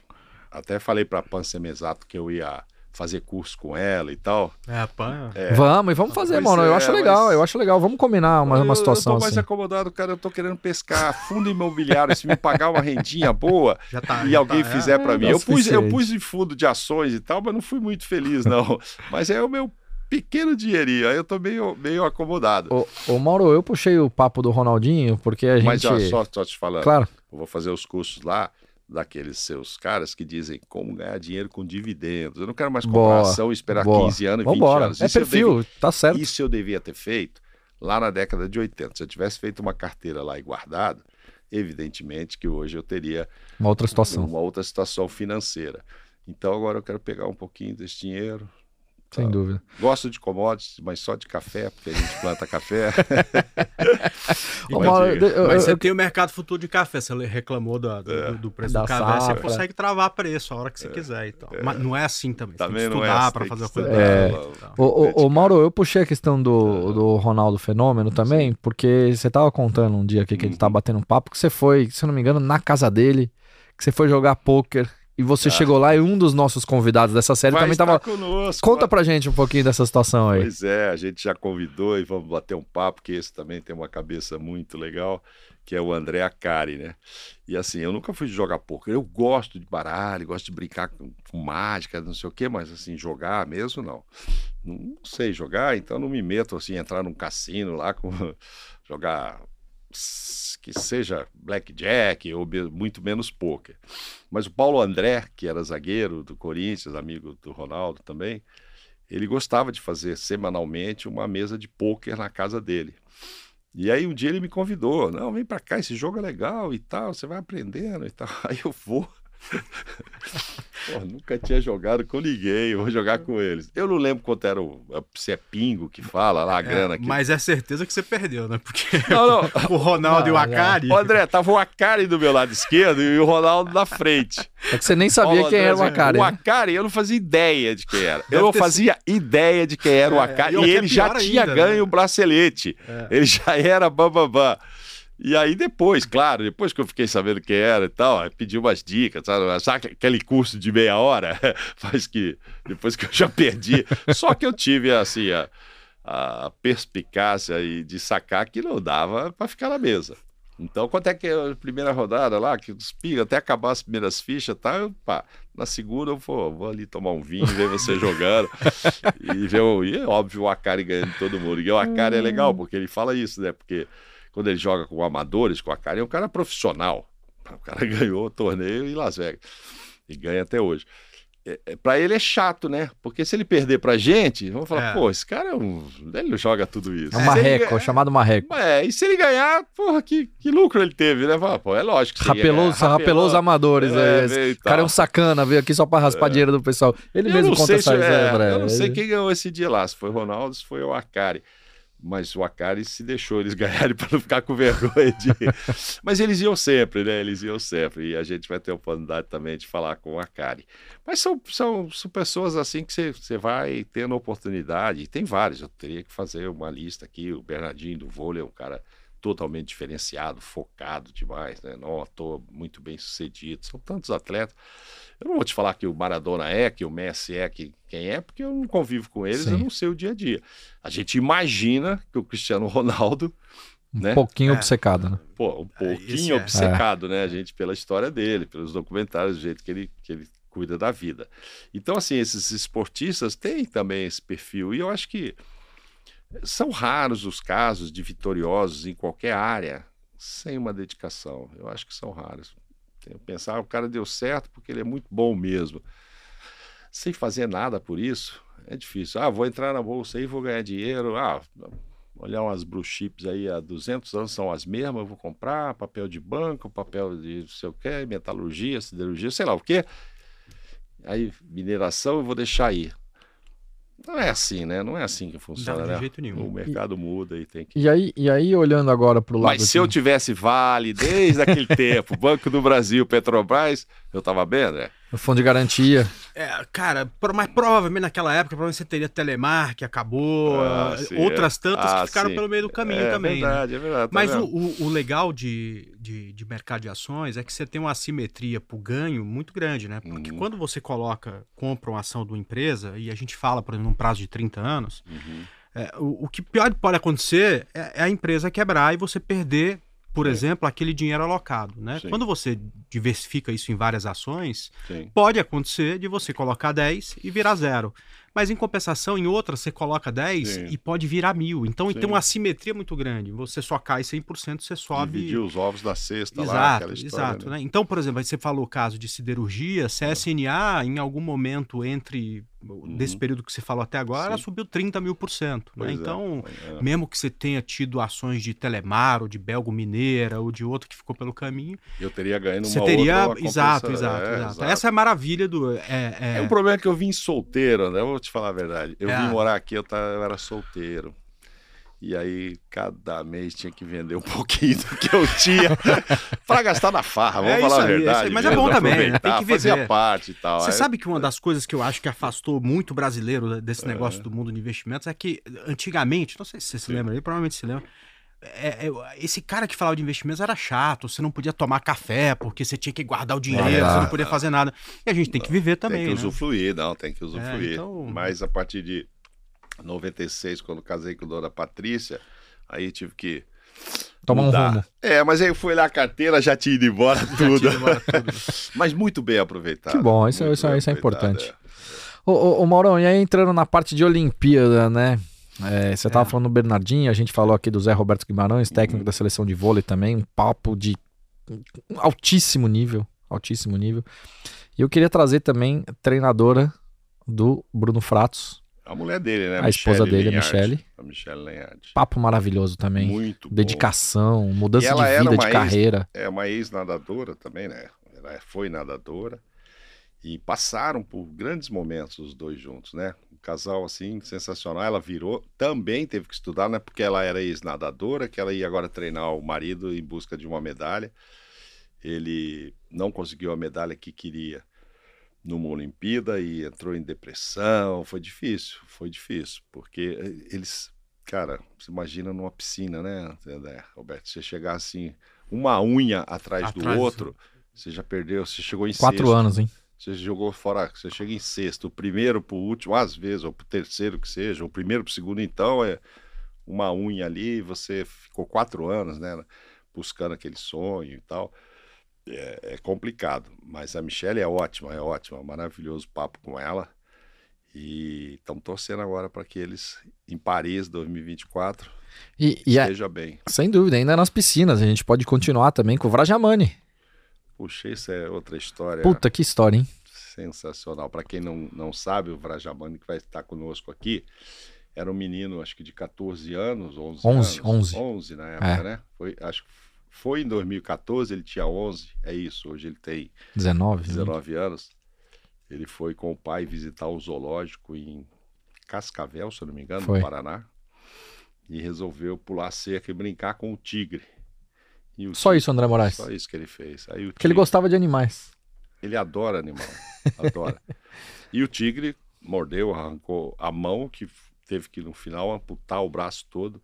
[SPEAKER 10] até falei pra Pan Semesato que eu ia fazer curso com ela e tal.
[SPEAKER 9] É, a Pan.
[SPEAKER 10] É.
[SPEAKER 8] Vamos, e vamos fazer,
[SPEAKER 10] Pois
[SPEAKER 8] mano. eu
[SPEAKER 10] é,
[SPEAKER 8] acho legal,
[SPEAKER 10] mas-
[SPEAKER 8] eu acho legal. Vamos combinar uma, uma
[SPEAKER 10] Eu-
[SPEAKER 8] situação
[SPEAKER 10] Eu tô mais
[SPEAKER 8] assim.
[SPEAKER 10] acomodado, cara. Eu tô querendo pescar fundo imobiliário. se me pagar uma rendinha boa (laughs)
[SPEAKER 9] Já tá.
[SPEAKER 10] e
[SPEAKER 9] já
[SPEAKER 10] alguém
[SPEAKER 9] tá, é.
[SPEAKER 10] fizer pra mim.
[SPEAKER 8] é o
[SPEAKER 10] Eu pus, eu pus em fundo de ações e tal, mas não fui muito feliz, não. (laughs) mas é o meu pequeno dinheirinho. Aí eu tô meio, meio acomodado.
[SPEAKER 8] Ô, ô, Mauro, eu puxei o papo do Ronaldinho porque a gente.
[SPEAKER 10] Mas ó, só, só te falando,
[SPEAKER 8] Claro.
[SPEAKER 10] eu vou fazer os cursos lá daqueles seus caras que dizem como ganhar dinheiro com dividendos. Eu não quero mais
[SPEAKER 8] Boa,
[SPEAKER 10] comparação e esperar
[SPEAKER 8] boa.
[SPEAKER 10] 15 anos e 20
[SPEAKER 8] Vambora.
[SPEAKER 10] anos.
[SPEAKER 8] É
[SPEAKER 10] Isso eu
[SPEAKER 8] perfil, tá certo.
[SPEAKER 10] Isso eu devia ter feito lá na década de 80. Se eu tivesse feito uma carteira lá e guardado, evidentemente que hoje eu teria
[SPEAKER 8] Uma outra situação.
[SPEAKER 10] uma outra situação financeira. Então agora eu quero pegar um pouquinho desse dinheiro.
[SPEAKER 8] Sem dúvida.
[SPEAKER 10] Gosto de commodities, mas só de café, porque a gente planta café.
[SPEAKER 8] Ô,
[SPEAKER 10] Mas
[SPEAKER 8] Mauro,
[SPEAKER 10] diga.
[SPEAKER 8] eu- eu-
[SPEAKER 9] Mas você
[SPEAKER 8] eu-
[SPEAKER 9] tem o mercado futuro de café, você reclamou do, do,
[SPEAKER 10] É.
[SPEAKER 9] do preço
[SPEAKER 8] Da
[SPEAKER 9] do café, você
[SPEAKER 8] safra.
[SPEAKER 9] consegue travar preço a hora que você quiser e tal. Mas não é assim também. Você
[SPEAKER 10] Também
[SPEAKER 9] tem que
[SPEAKER 10] é
[SPEAKER 9] estudar
[SPEAKER 10] assim,
[SPEAKER 9] pra
[SPEAKER 10] tem
[SPEAKER 9] fazer a coisa.
[SPEAKER 8] É.
[SPEAKER 9] e.
[SPEAKER 8] Ô, ô, ô, Mauro, eu puxei a questão do, do Ronaldo Fenômeno também, porque você tava contando um dia aqui que a gente tava batendo um papo, que você foi, se eu não me engano, na casa dele, que você foi jogar pôquer, e você chegou lá e um dos nossos convidados dessa série
[SPEAKER 10] Vai
[SPEAKER 8] também
[SPEAKER 10] estar
[SPEAKER 8] tava...
[SPEAKER 10] conosco.
[SPEAKER 8] Conta pra gente um pouquinho dessa situação aí.
[SPEAKER 10] Pois é, a gente já convidou e vamos bater um papo, que esse também tem uma cabeça muito legal, que é o André Acari, né? E assim, eu nunca fui jogar poker. Eu gosto de baralho, gosto de brincar com, com mágica, não sei o quê, mas assim, jogar mesmo não. Não sei jogar, então não me meto assim, entrar num cassino lá com (laughs) jogar que seja blackjack ou muito menos poker. Mas o Paulo André, que era zagueiro do Corinthians, amigo do Ronaldo também, ele gostava de fazer semanalmente uma mesa de pôquer na casa dele. E aí um dia ele me convidou, não, vem pra cá, esse jogo é legal e tal, você vai aprendendo e tal. (laughs) Aí eu vou. (laughs) Pô, nunca tinha jogado com ninguém, eu vou jogar com eles. Eu não lembro quanto era o se é pingo que fala lá, a grana
[SPEAKER 9] É,
[SPEAKER 10] que
[SPEAKER 9] mas é certeza que você perdeu, né? Porque (laughs)
[SPEAKER 10] Não, não. (laughs)
[SPEAKER 9] o Ronaldo e o
[SPEAKER 8] Não,
[SPEAKER 9] Akari.
[SPEAKER 10] Ô, André, tava o Akari do meu lado esquerdo e o Ronaldo na frente.
[SPEAKER 8] É que você nem sabia
[SPEAKER 10] Paulo
[SPEAKER 8] quem
[SPEAKER 10] André,
[SPEAKER 8] era o Akari.
[SPEAKER 10] O
[SPEAKER 8] né?
[SPEAKER 10] Akari, eu não fazia ideia de quem era.
[SPEAKER 9] Deve
[SPEAKER 10] eu não fazia ideia de quem era o
[SPEAKER 9] É,
[SPEAKER 10] Akari.
[SPEAKER 9] e
[SPEAKER 10] E,
[SPEAKER 9] é
[SPEAKER 10] ele já tinha
[SPEAKER 9] ainda,
[SPEAKER 10] ganho
[SPEAKER 9] né?
[SPEAKER 10] o bracelete. Ele já era bambambam. E aí depois, claro, depois que eu fiquei sabendo quem era e tal, pedi umas dicas, sabe? Sabe aquele curso de meia hora? (laughs) Mas que depois que eu já perdi. Só que eu tive, assim, a, a perspicácia e de sacar que não dava para ficar na mesa. Então, quanto é que é a primeira rodada lá, que os piga, até acabar as primeiras fichas, tá? Eu, pá, na segunda eu vou, vou ali tomar um vinho, ver você (laughs) jogando. e ver e é óbvio o Akari ganhando todo mundo. E o Akari é legal, porque ele fala isso, né? Porque quando ele joga com amadores, com o Akari, é um cara profissional. O cara (laughs) ganhou o torneio em Las Vegas. E ganha até hoje. É, é, pra ele é chato, né? Porque se ele perder pra gente, vamos falar,
[SPEAKER 9] É.
[SPEAKER 10] pô, esse cara é um. Ele joga tudo isso.
[SPEAKER 8] É um
[SPEAKER 10] Se ele
[SPEAKER 8] marreco,
[SPEAKER 10] ganhar-
[SPEAKER 8] chamado marreco.
[SPEAKER 10] É, e se ele ganhar, porra, que, que lucro ele teve, né? Fala, Pô, é lógico.
[SPEAKER 8] Rapelou,
[SPEAKER 10] ganhar,
[SPEAKER 8] rapelou os amadores
[SPEAKER 10] É,
[SPEAKER 8] aí.
[SPEAKER 10] veio e
[SPEAKER 8] Esse cara é um sacana, veio aqui só pra raspar dinheiro do pessoal. Ele
[SPEAKER 10] Eu
[SPEAKER 8] mesmo conta essa
[SPEAKER 10] se, é, Eu não sei quem ganhou esse dia lá, se foi o Ronaldo, se foi o Akari. Mas o Akari se deixou eles (laughs) ganharem para não ficar com vergonha de. Mas eles iam sempre, né? Eles iam sempre. E a gente vai ter a oportunidade também de falar com o Akari. Mas são, são, são pessoas assim que você- você vai tendo oportunidade. E tem vários. Eu teria que fazer uma lista aqui. O Bernardinho do vôlei é um cara totalmente diferenciado, focado demais, né? Não toa, muito bem sucedido. São tantos atletas. Eu não vou te falar que o Maradona é, que o Messi é, que quem é, porque eu não convivo com eles,
[SPEAKER 8] Sim.
[SPEAKER 10] eu não sei o dia a dia. A gente imagina que o Cristiano Ronaldo, né?
[SPEAKER 8] Um pouquinho
[SPEAKER 9] É.
[SPEAKER 8] obcecado, né?
[SPEAKER 10] Pô, um
[SPEAKER 9] É,
[SPEAKER 10] pouquinho
[SPEAKER 9] é.
[SPEAKER 10] obcecado, né? A gente pela história dele, pelos documentários, do jeito que ele, que ele cuida da vida. Então, assim, esses esportistas têm também esse perfil. E eu acho que são raros os casos de vitoriosos em qualquer área sem uma dedicação. Eu acho que são raros. Que pensar, o cara deu certo porque ele é muito bom mesmo. Sem fazer nada por isso, é difícil. Ah, vou entrar na bolsa aí, vou ganhar dinheiro. Ah, olhar umas blue chips aí há 200 anos são as mesmas, eu vou comprar papel de banco, papel de não sei o que, metalurgia, siderurgia, sei lá o quê. Aí, mineração, eu vou deixar aí. Não é assim, né? Não é assim que funciona,
[SPEAKER 9] Não, de
[SPEAKER 10] né?
[SPEAKER 9] jeito nenhum.
[SPEAKER 10] O mercado muda e tem que.
[SPEAKER 8] E aí, e aí olhando agora pro lado.
[SPEAKER 10] Mas se eu tivesse Vale desde aquele (laughs) tempo, Banco do Brasil, Petrobras, eu tava bem, né?
[SPEAKER 8] O fundo de garantia.
[SPEAKER 9] É, cara, mas provavelmente naquela época provavelmente você teria Telemar, que acabou,
[SPEAKER 10] Ah, sim,
[SPEAKER 9] outras
[SPEAKER 10] é.
[SPEAKER 9] tantas
[SPEAKER 10] Ah,
[SPEAKER 9] que ficaram
[SPEAKER 10] sim.
[SPEAKER 9] pelo meio do caminho
[SPEAKER 10] é
[SPEAKER 9] também. né?
[SPEAKER 10] verdade, é verdade. tá
[SPEAKER 9] Mas o, o- o legal de, de, de mercado de ações é que você tem uma assimetria pro ganho muito grande, né? Porque
[SPEAKER 10] Uhum.
[SPEAKER 9] quando você coloca, compra uma ação de uma empresa, e a gente fala, por exemplo, num prazo de 30 anos,
[SPEAKER 10] Uhum.
[SPEAKER 9] é, o, o que pior pode acontecer é, é a empresa quebrar e você perder, por
[SPEAKER 10] É.
[SPEAKER 9] exemplo, aquele dinheiro alocado, né?
[SPEAKER 10] Sim.
[SPEAKER 9] Quando você diversifica isso em várias ações,
[SPEAKER 10] Sim.
[SPEAKER 9] pode acontecer de você colocar 10 e virar zero. Mas em compensação, em outras, você coloca 10
[SPEAKER 10] Sim.
[SPEAKER 9] e pode virar mil. Então
[SPEAKER 10] Sim.
[SPEAKER 9] tem uma assimetria muito grande. Você só cai 100%, você sobe.
[SPEAKER 10] Dividir os ovos da cesta lá,
[SPEAKER 9] Exato,
[SPEAKER 10] aquela história.
[SPEAKER 9] exato.
[SPEAKER 10] né?
[SPEAKER 9] Né? Então, por exemplo, você falou o caso de siderurgia, CSNA, em algum momento entre desse período que você falou até agora, ela
[SPEAKER 10] Sim.
[SPEAKER 9] subiu 30 mil por cento. Né?
[SPEAKER 10] É,
[SPEAKER 9] Então,
[SPEAKER 10] é.
[SPEAKER 9] mesmo que você tenha tido ações de Telemar, ou de Belgo Mineira, ou de outro que ficou pelo caminho,
[SPEAKER 10] Eu teria ganho numa
[SPEAKER 9] você teria.
[SPEAKER 10] outra, uma
[SPEAKER 9] exato, exato,
[SPEAKER 10] é,
[SPEAKER 9] exato, Essa é a maravilha do. É, é-
[SPEAKER 10] É um problema que eu vim solteiro, né? Eu vou te falar a verdade. Eu
[SPEAKER 9] É.
[SPEAKER 10] vim morar aqui, eu, tava, eu era solteiro. E aí, cada mês tinha que vender um (laughs) pouquinho do que eu tinha (laughs) pra gastar na farra, vamos
[SPEAKER 9] É
[SPEAKER 10] falar a
[SPEAKER 9] aí, é isso
[SPEAKER 10] verdade.
[SPEAKER 9] aí. Mas é
[SPEAKER 10] mesmo,
[SPEAKER 9] bom também, né? Tem que viver.
[SPEAKER 10] parte e tal.
[SPEAKER 9] Você
[SPEAKER 10] Aí-
[SPEAKER 9] sabe que uma das coisas que eu acho que afastou muito o brasileiro desse negócio do mundo de investimentos é que antigamente, não sei se você se lembra aí, provavelmente se lembra. É- é- esse cara que falava de investimentos era chato, você não podia tomar café porque você tinha que guardar o dinheiro,
[SPEAKER 8] Ah,
[SPEAKER 9] você não podia fazer nada. E a gente tem que viver também,
[SPEAKER 10] Tem que
[SPEAKER 9] né?
[SPEAKER 10] usufruir, não, tem que usufruir.
[SPEAKER 9] então-
[SPEAKER 10] Mas a partir de 96, quando casei com a dona Patrícia, aí tive que.
[SPEAKER 8] Tomar um
[SPEAKER 10] mudar.
[SPEAKER 8] rumo.
[SPEAKER 10] É, mas aí eu fui olhar a carteira, já tinha ido embora (laughs) tudo.
[SPEAKER 9] embora tudo. (laughs)
[SPEAKER 10] mas muito bem aproveitado.
[SPEAKER 8] Que bom, isso-
[SPEAKER 10] muito
[SPEAKER 8] isso- isso é
[SPEAKER 10] aproveitado,
[SPEAKER 8] importante. Ô, ô, ô, Maurão, e aí entrando na parte de Olimpíada, né? É, você tava
[SPEAKER 9] É.
[SPEAKER 8] falando do Bernardinho, a gente falou aqui do Zé Roberto Guimarães, técnico
[SPEAKER 10] Uhum.
[SPEAKER 8] da seleção de vôlei também, um papo de altíssimo nível, altíssimo nível. E eu queria trazer também a treinadora do Bruno Fratos,
[SPEAKER 10] A mulher dele, né?
[SPEAKER 8] a esposa
[SPEAKER 10] Michele
[SPEAKER 8] dele, a
[SPEAKER 10] Lenhardt.
[SPEAKER 8] Michele.
[SPEAKER 10] A Michelle Lenhardt.
[SPEAKER 8] Papo maravilhoso também.
[SPEAKER 10] Muito bom.
[SPEAKER 8] Dedicação, mudança
[SPEAKER 10] E ela
[SPEAKER 8] de vida, de
[SPEAKER 10] ex-
[SPEAKER 8] carreira.
[SPEAKER 10] É uma ex-nadadora também, né? Ela foi nadadora. E passaram por grandes momentos os dois juntos, né? Um casal, assim, sensacional. Ela virou, também teve que estudar, né? Porque ela era ex-nadadora, que ela ia agora treinar o marido em busca de uma medalha. Ele não conseguiu a medalha que queria numa Olimpíada e entrou em depressão. Foi difícil, foi difícil, porque eh, eles, cara, você imagina numa piscina, né, Roberto? Você chegar assim, uma unha atrás, do
[SPEAKER 9] Atrás.
[SPEAKER 10] outro, você já perdeu, você chegou em
[SPEAKER 8] Quatro
[SPEAKER 10] sexto.
[SPEAKER 8] anos, hein?
[SPEAKER 10] Você jogou fora, você chega em sexto, o primeiro pro último, às vezes, ou pro terceiro que seja, o primeiro pro segundo, então é uma unha ali, você ficou quatro anos, né? buscando aquele sonho e tal. É, é complicado, mas a Michelle é ótima, é ótima, maravilhoso papo com ela. E estamos torcendo agora para que eles, em Paris 2024,
[SPEAKER 8] E, e é,
[SPEAKER 10] esteja bem.
[SPEAKER 8] sem dúvida, ainda nas piscinas, a gente pode continuar também com o Vrajamani.
[SPEAKER 10] Puxa, isso é outra história
[SPEAKER 8] Puta, que história, hein?
[SPEAKER 10] sensacional. Para quem não, não sabe, o Vrajamani que vai estar conosco aqui era um menino, acho que de 14 anos, 11
[SPEAKER 8] 11,
[SPEAKER 10] anos.
[SPEAKER 8] 11.
[SPEAKER 10] 11 na época,
[SPEAKER 8] É.
[SPEAKER 10] né? Foi, acho que foi em 2014, ele tinha 11, é isso, hoje ele tem
[SPEAKER 8] 19. né?
[SPEAKER 10] 19 anos. Ele foi com o pai visitar o zoológico em Cascavel, se eu não me engano,
[SPEAKER 8] Foi.
[SPEAKER 10] no Paraná, e resolveu pular a cerca e brincar com o tigre.
[SPEAKER 8] Só isso, André Moraes.
[SPEAKER 10] Só isso que ele fez. Aí
[SPEAKER 8] Porque ele gostava de animais.
[SPEAKER 10] ele adora animal, (laughs) adora. E o tigre mordeu, arrancou a mão, que teve que no final amputar o braço todo.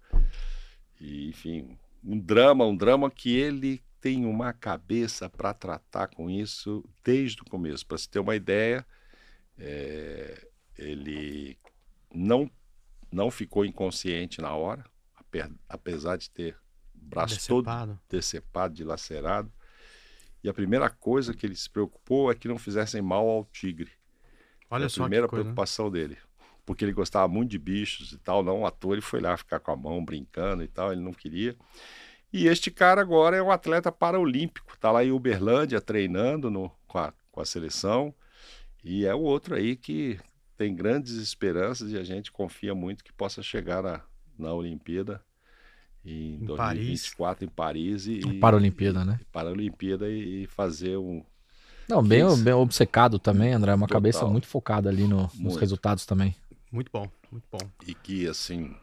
[SPEAKER 10] E, enfim, um drama, um drama que ele tem uma cabeça para tratar com isso desde o começo. Para se ter uma ideia, é, ele não, não ficou inconsciente na hora, ape- apesar de ter braço todo
[SPEAKER 9] Decepado.
[SPEAKER 10] decepado, dilacerado. E a primeira coisa que ele se preocupou é que não fizessem mal ao tigre.
[SPEAKER 9] Olha só
[SPEAKER 10] a primeira
[SPEAKER 9] coisa. né?
[SPEAKER 10] preocupação dele. Porque ele gostava muito de bichos e tal, não à toa ele foi lá ficar com a mão brincando e tal, ele não queria. E este cara agora é um atleta paraolímpico, tá lá em Uberlândia treinando no, com, a, com a seleção. E é o outro aí que tem grandes esperanças e a gente confia muito que possa chegar na, na Olimpíada em,
[SPEAKER 9] Em
[SPEAKER 10] 2024 em Paris e,
[SPEAKER 8] Paralimpíada, né?
[SPEAKER 10] Paralimpíada e, e fazer um
[SPEAKER 8] Não, bem, bem obcecado também, André. Uma
[SPEAKER 10] Total.
[SPEAKER 8] cabeça muito focada ali no- nos
[SPEAKER 10] Muito.
[SPEAKER 8] resultados também.
[SPEAKER 9] Muito bom, muito bom.
[SPEAKER 10] e que assim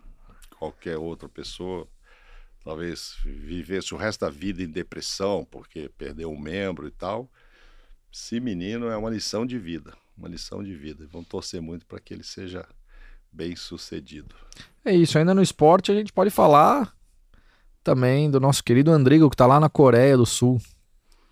[SPEAKER 10] qualquer outra pessoa talvez vivesse o resto da vida em depressão porque perdeu um membro e tal. Esse menino é uma lição de vida, uma lição de vida. Vamos torcer muito para que ele seja bem sucedido.
[SPEAKER 8] É isso, ainda no esporte a gente pode falar também do nosso querido Andrigo, que tá lá na Coreia do Sul,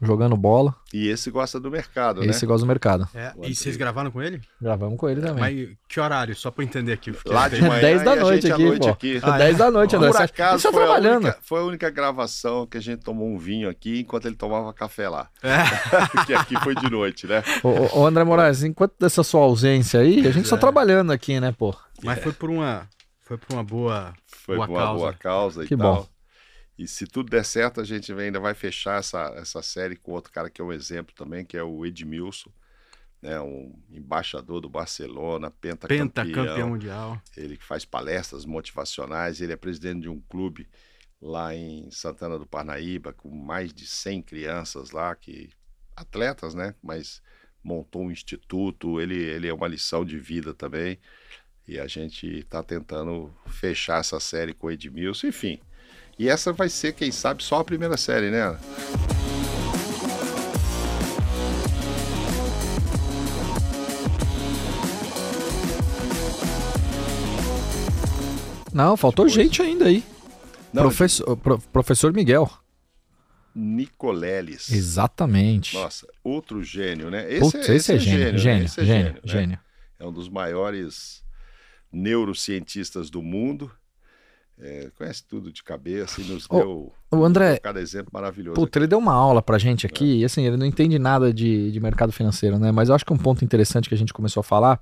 [SPEAKER 8] jogando bola.
[SPEAKER 10] E esse gosta do mercado,
[SPEAKER 8] Esse
[SPEAKER 10] né?
[SPEAKER 8] gosta do mercado.
[SPEAKER 9] É, e vocês gravaram com ele?
[SPEAKER 8] Gravamos com ele também.
[SPEAKER 9] Mas que horário? Só pra eu entender aqui.
[SPEAKER 10] Lá de manhã
[SPEAKER 8] 10 da
[SPEAKER 10] a
[SPEAKER 8] noite aqui,
[SPEAKER 10] noite
[SPEAKER 8] pô.
[SPEAKER 10] aqui.
[SPEAKER 9] Ah, é?
[SPEAKER 8] 10 da noite, André.
[SPEAKER 10] Por
[SPEAKER 8] Você-
[SPEAKER 10] acaso
[SPEAKER 8] Você tá
[SPEAKER 10] foi a,
[SPEAKER 8] trabalhando.
[SPEAKER 10] única, foi a única gravação que a gente tomou um vinho aqui enquanto ele tomava café lá.
[SPEAKER 9] É. (laughs)
[SPEAKER 10] Porque aqui foi de noite, né?
[SPEAKER 8] Ô, ô, André Moraes, enquanto dessa sua ausência aí, a gente só
[SPEAKER 9] É.
[SPEAKER 8] trabalhando aqui, né, pô?
[SPEAKER 9] Mas foi por uma, foi por uma boa.
[SPEAKER 10] Foi
[SPEAKER 9] Boa
[SPEAKER 10] por uma
[SPEAKER 9] causa.
[SPEAKER 10] boa causa e
[SPEAKER 8] Que
[SPEAKER 10] tal.
[SPEAKER 8] bom.
[SPEAKER 10] E se tudo der certo, a gente ainda vai fechar essa, essa série com outro cara que é um exemplo também, que é o Edmilson, né, um embaixador do Barcelona, pentacampeão.
[SPEAKER 9] Pentacampeão mundial.
[SPEAKER 10] Ele que faz palestras motivacionais, ele é presidente de um clube lá em Santana do Parnaíba, com mais de 100 crianças lá, que atletas, né, mas montou um instituto, ele, ele é uma lição de vida também. E a gente está tentando fechar essa série com o Edmilson, enfim. E essa vai ser, quem sabe, só a primeira série, né? Ana?
[SPEAKER 8] Não, faltou gente ainda aí.
[SPEAKER 10] Não,
[SPEAKER 8] Professor, pro- professor Miguel.
[SPEAKER 10] Nicoleles.
[SPEAKER 8] Exatamente.
[SPEAKER 10] Nossa, outro gênio, né? Esse,
[SPEAKER 8] Putz, esse, é gênio,
[SPEAKER 10] né?
[SPEAKER 8] gênio,
[SPEAKER 10] Esse é
[SPEAKER 8] gênio,
[SPEAKER 10] né?
[SPEAKER 8] gênio.
[SPEAKER 10] É um dos maiores neurocientistas do mundo. É, conhece tudo de cabeça e nos deu
[SPEAKER 8] O André,
[SPEAKER 10] cada exemplo maravilhoso.
[SPEAKER 8] Puta, ele deu uma aula pra gente aqui, e assim, ele não entende nada de, de mercado financeiro, né? Mas eu acho que um ponto interessante que a gente começou a falar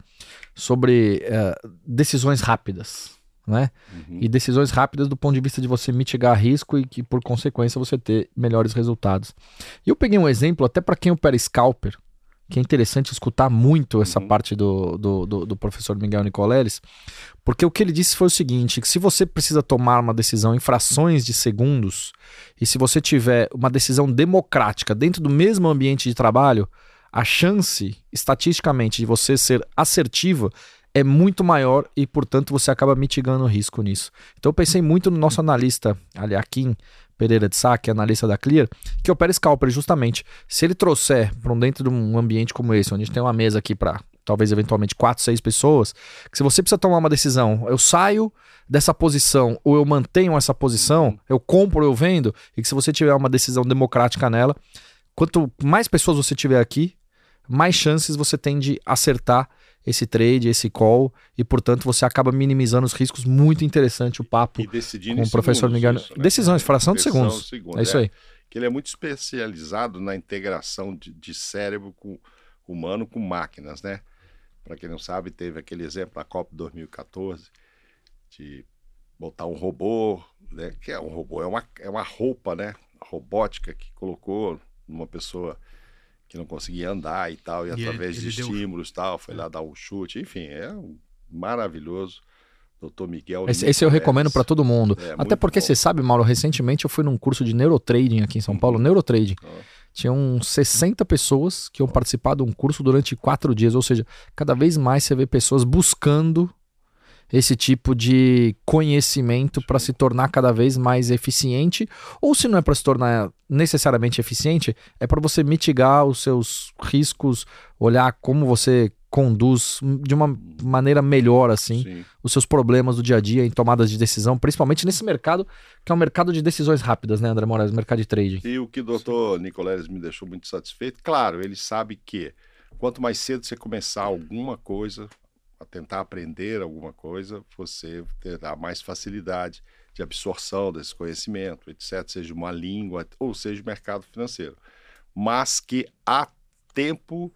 [SPEAKER 8] sobre eh, decisões rápidas, né?
[SPEAKER 10] Uhum.
[SPEAKER 8] E decisões rápidas do ponto de vista de você mitigar risco e que, por consequência, você ter melhores resultados. E eu peguei um exemplo, até para quem opera scalper, que é interessante escutar muito essa
[SPEAKER 10] Uhum.
[SPEAKER 8] parte do, do, do, do professor Miguel Nicoleles, porque o que ele disse foi o seguinte: que se você precisa tomar uma decisão em frações de segundos, e se você tiver uma decisão democrática dentro do mesmo ambiente de trabalho, a chance, estatisticamente, de você ser assertivo é muito maior e, portanto, você acaba mitigando o risco nisso. Então, eu pensei muito no nosso analista, ali, Akin Pereira de Sá, que é analista da Clear, que opera scalper justamente. Se ele trouxer para um dentro de um ambiente como esse, onde a gente tem uma mesa aqui para talvez eventualmente quatro, seis pessoas, que se você precisa tomar uma decisão, eu saio dessa posição ou eu mantenho essa posição, eu compro ou eu vendo, e que se você tiver uma decisão democrática nela, quanto mais pessoas você tiver aqui, mais chances você tem de acertar esse trade, esse call, e portanto você acaba minimizando os riscos. Muito interessante o papo
[SPEAKER 10] E decidindo
[SPEAKER 8] com o professor
[SPEAKER 10] segundos
[SPEAKER 8] Miguel.
[SPEAKER 10] isso, né?
[SPEAKER 8] Decisões, fração de segundos. É isso aí.
[SPEAKER 10] Que ele é muito especializado na integração de, de cérebro com, humano com máquinas, né? Para quem não sabe, teve aquele exemplo na Copa 2014 de botar um robô, né? Que é um robô, é uma, é uma roupa, né? Robótica que colocou numa pessoa que não conseguia andar e tal, e,
[SPEAKER 9] E ele-
[SPEAKER 10] através de
[SPEAKER 9] ele deu-
[SPEAKER 10] estímulos e tal, foi lá dar um chute, enfim, é um maravilhoso. Doutor Miguel.
[SPEAKER 8] Esse, esse eu recomendo para todo mundo.
[SPEAKER 10] É,
[SPEAKER 8] Até porque
[SPEAKER 10] bom.
[SPEAKER 8] você sabe, Mauro, recentemente eu fui num curso de neurotrading aqui em São Paulo, neurotrading. Tinham 60 pessoas que iam participar de um curso durante quatro dias. Ou seja, cada vez mais você vê pessoas buscando esse tipo de conhecimento para se tornar cada vez mais eficiente. Ou se não é para se tornar necessariamente eficiente, é para você mitigar os seus riscos, olhar como você conduz de uma maneira melhor assim
[SPEAKER 10] Sim.
[SPEAKER 8] os seus problemas do dia a dia em tomadas de decisão, principalmente nesse mercado que é um mercado de decisões rápidas, né, André Moraes, mercado de trading.
[SPEAKER 10] E o que o doutor Nicoleles me deixou muito satisfeito, claro, ele sabe que quanto mais cedo você começar alguma coisa, tentar aprender alguma coisa, você terá mais facilidade de absorção desse conhecimento, etc., seja uma língua ou seja o mercado financeiro. Mas que há tempo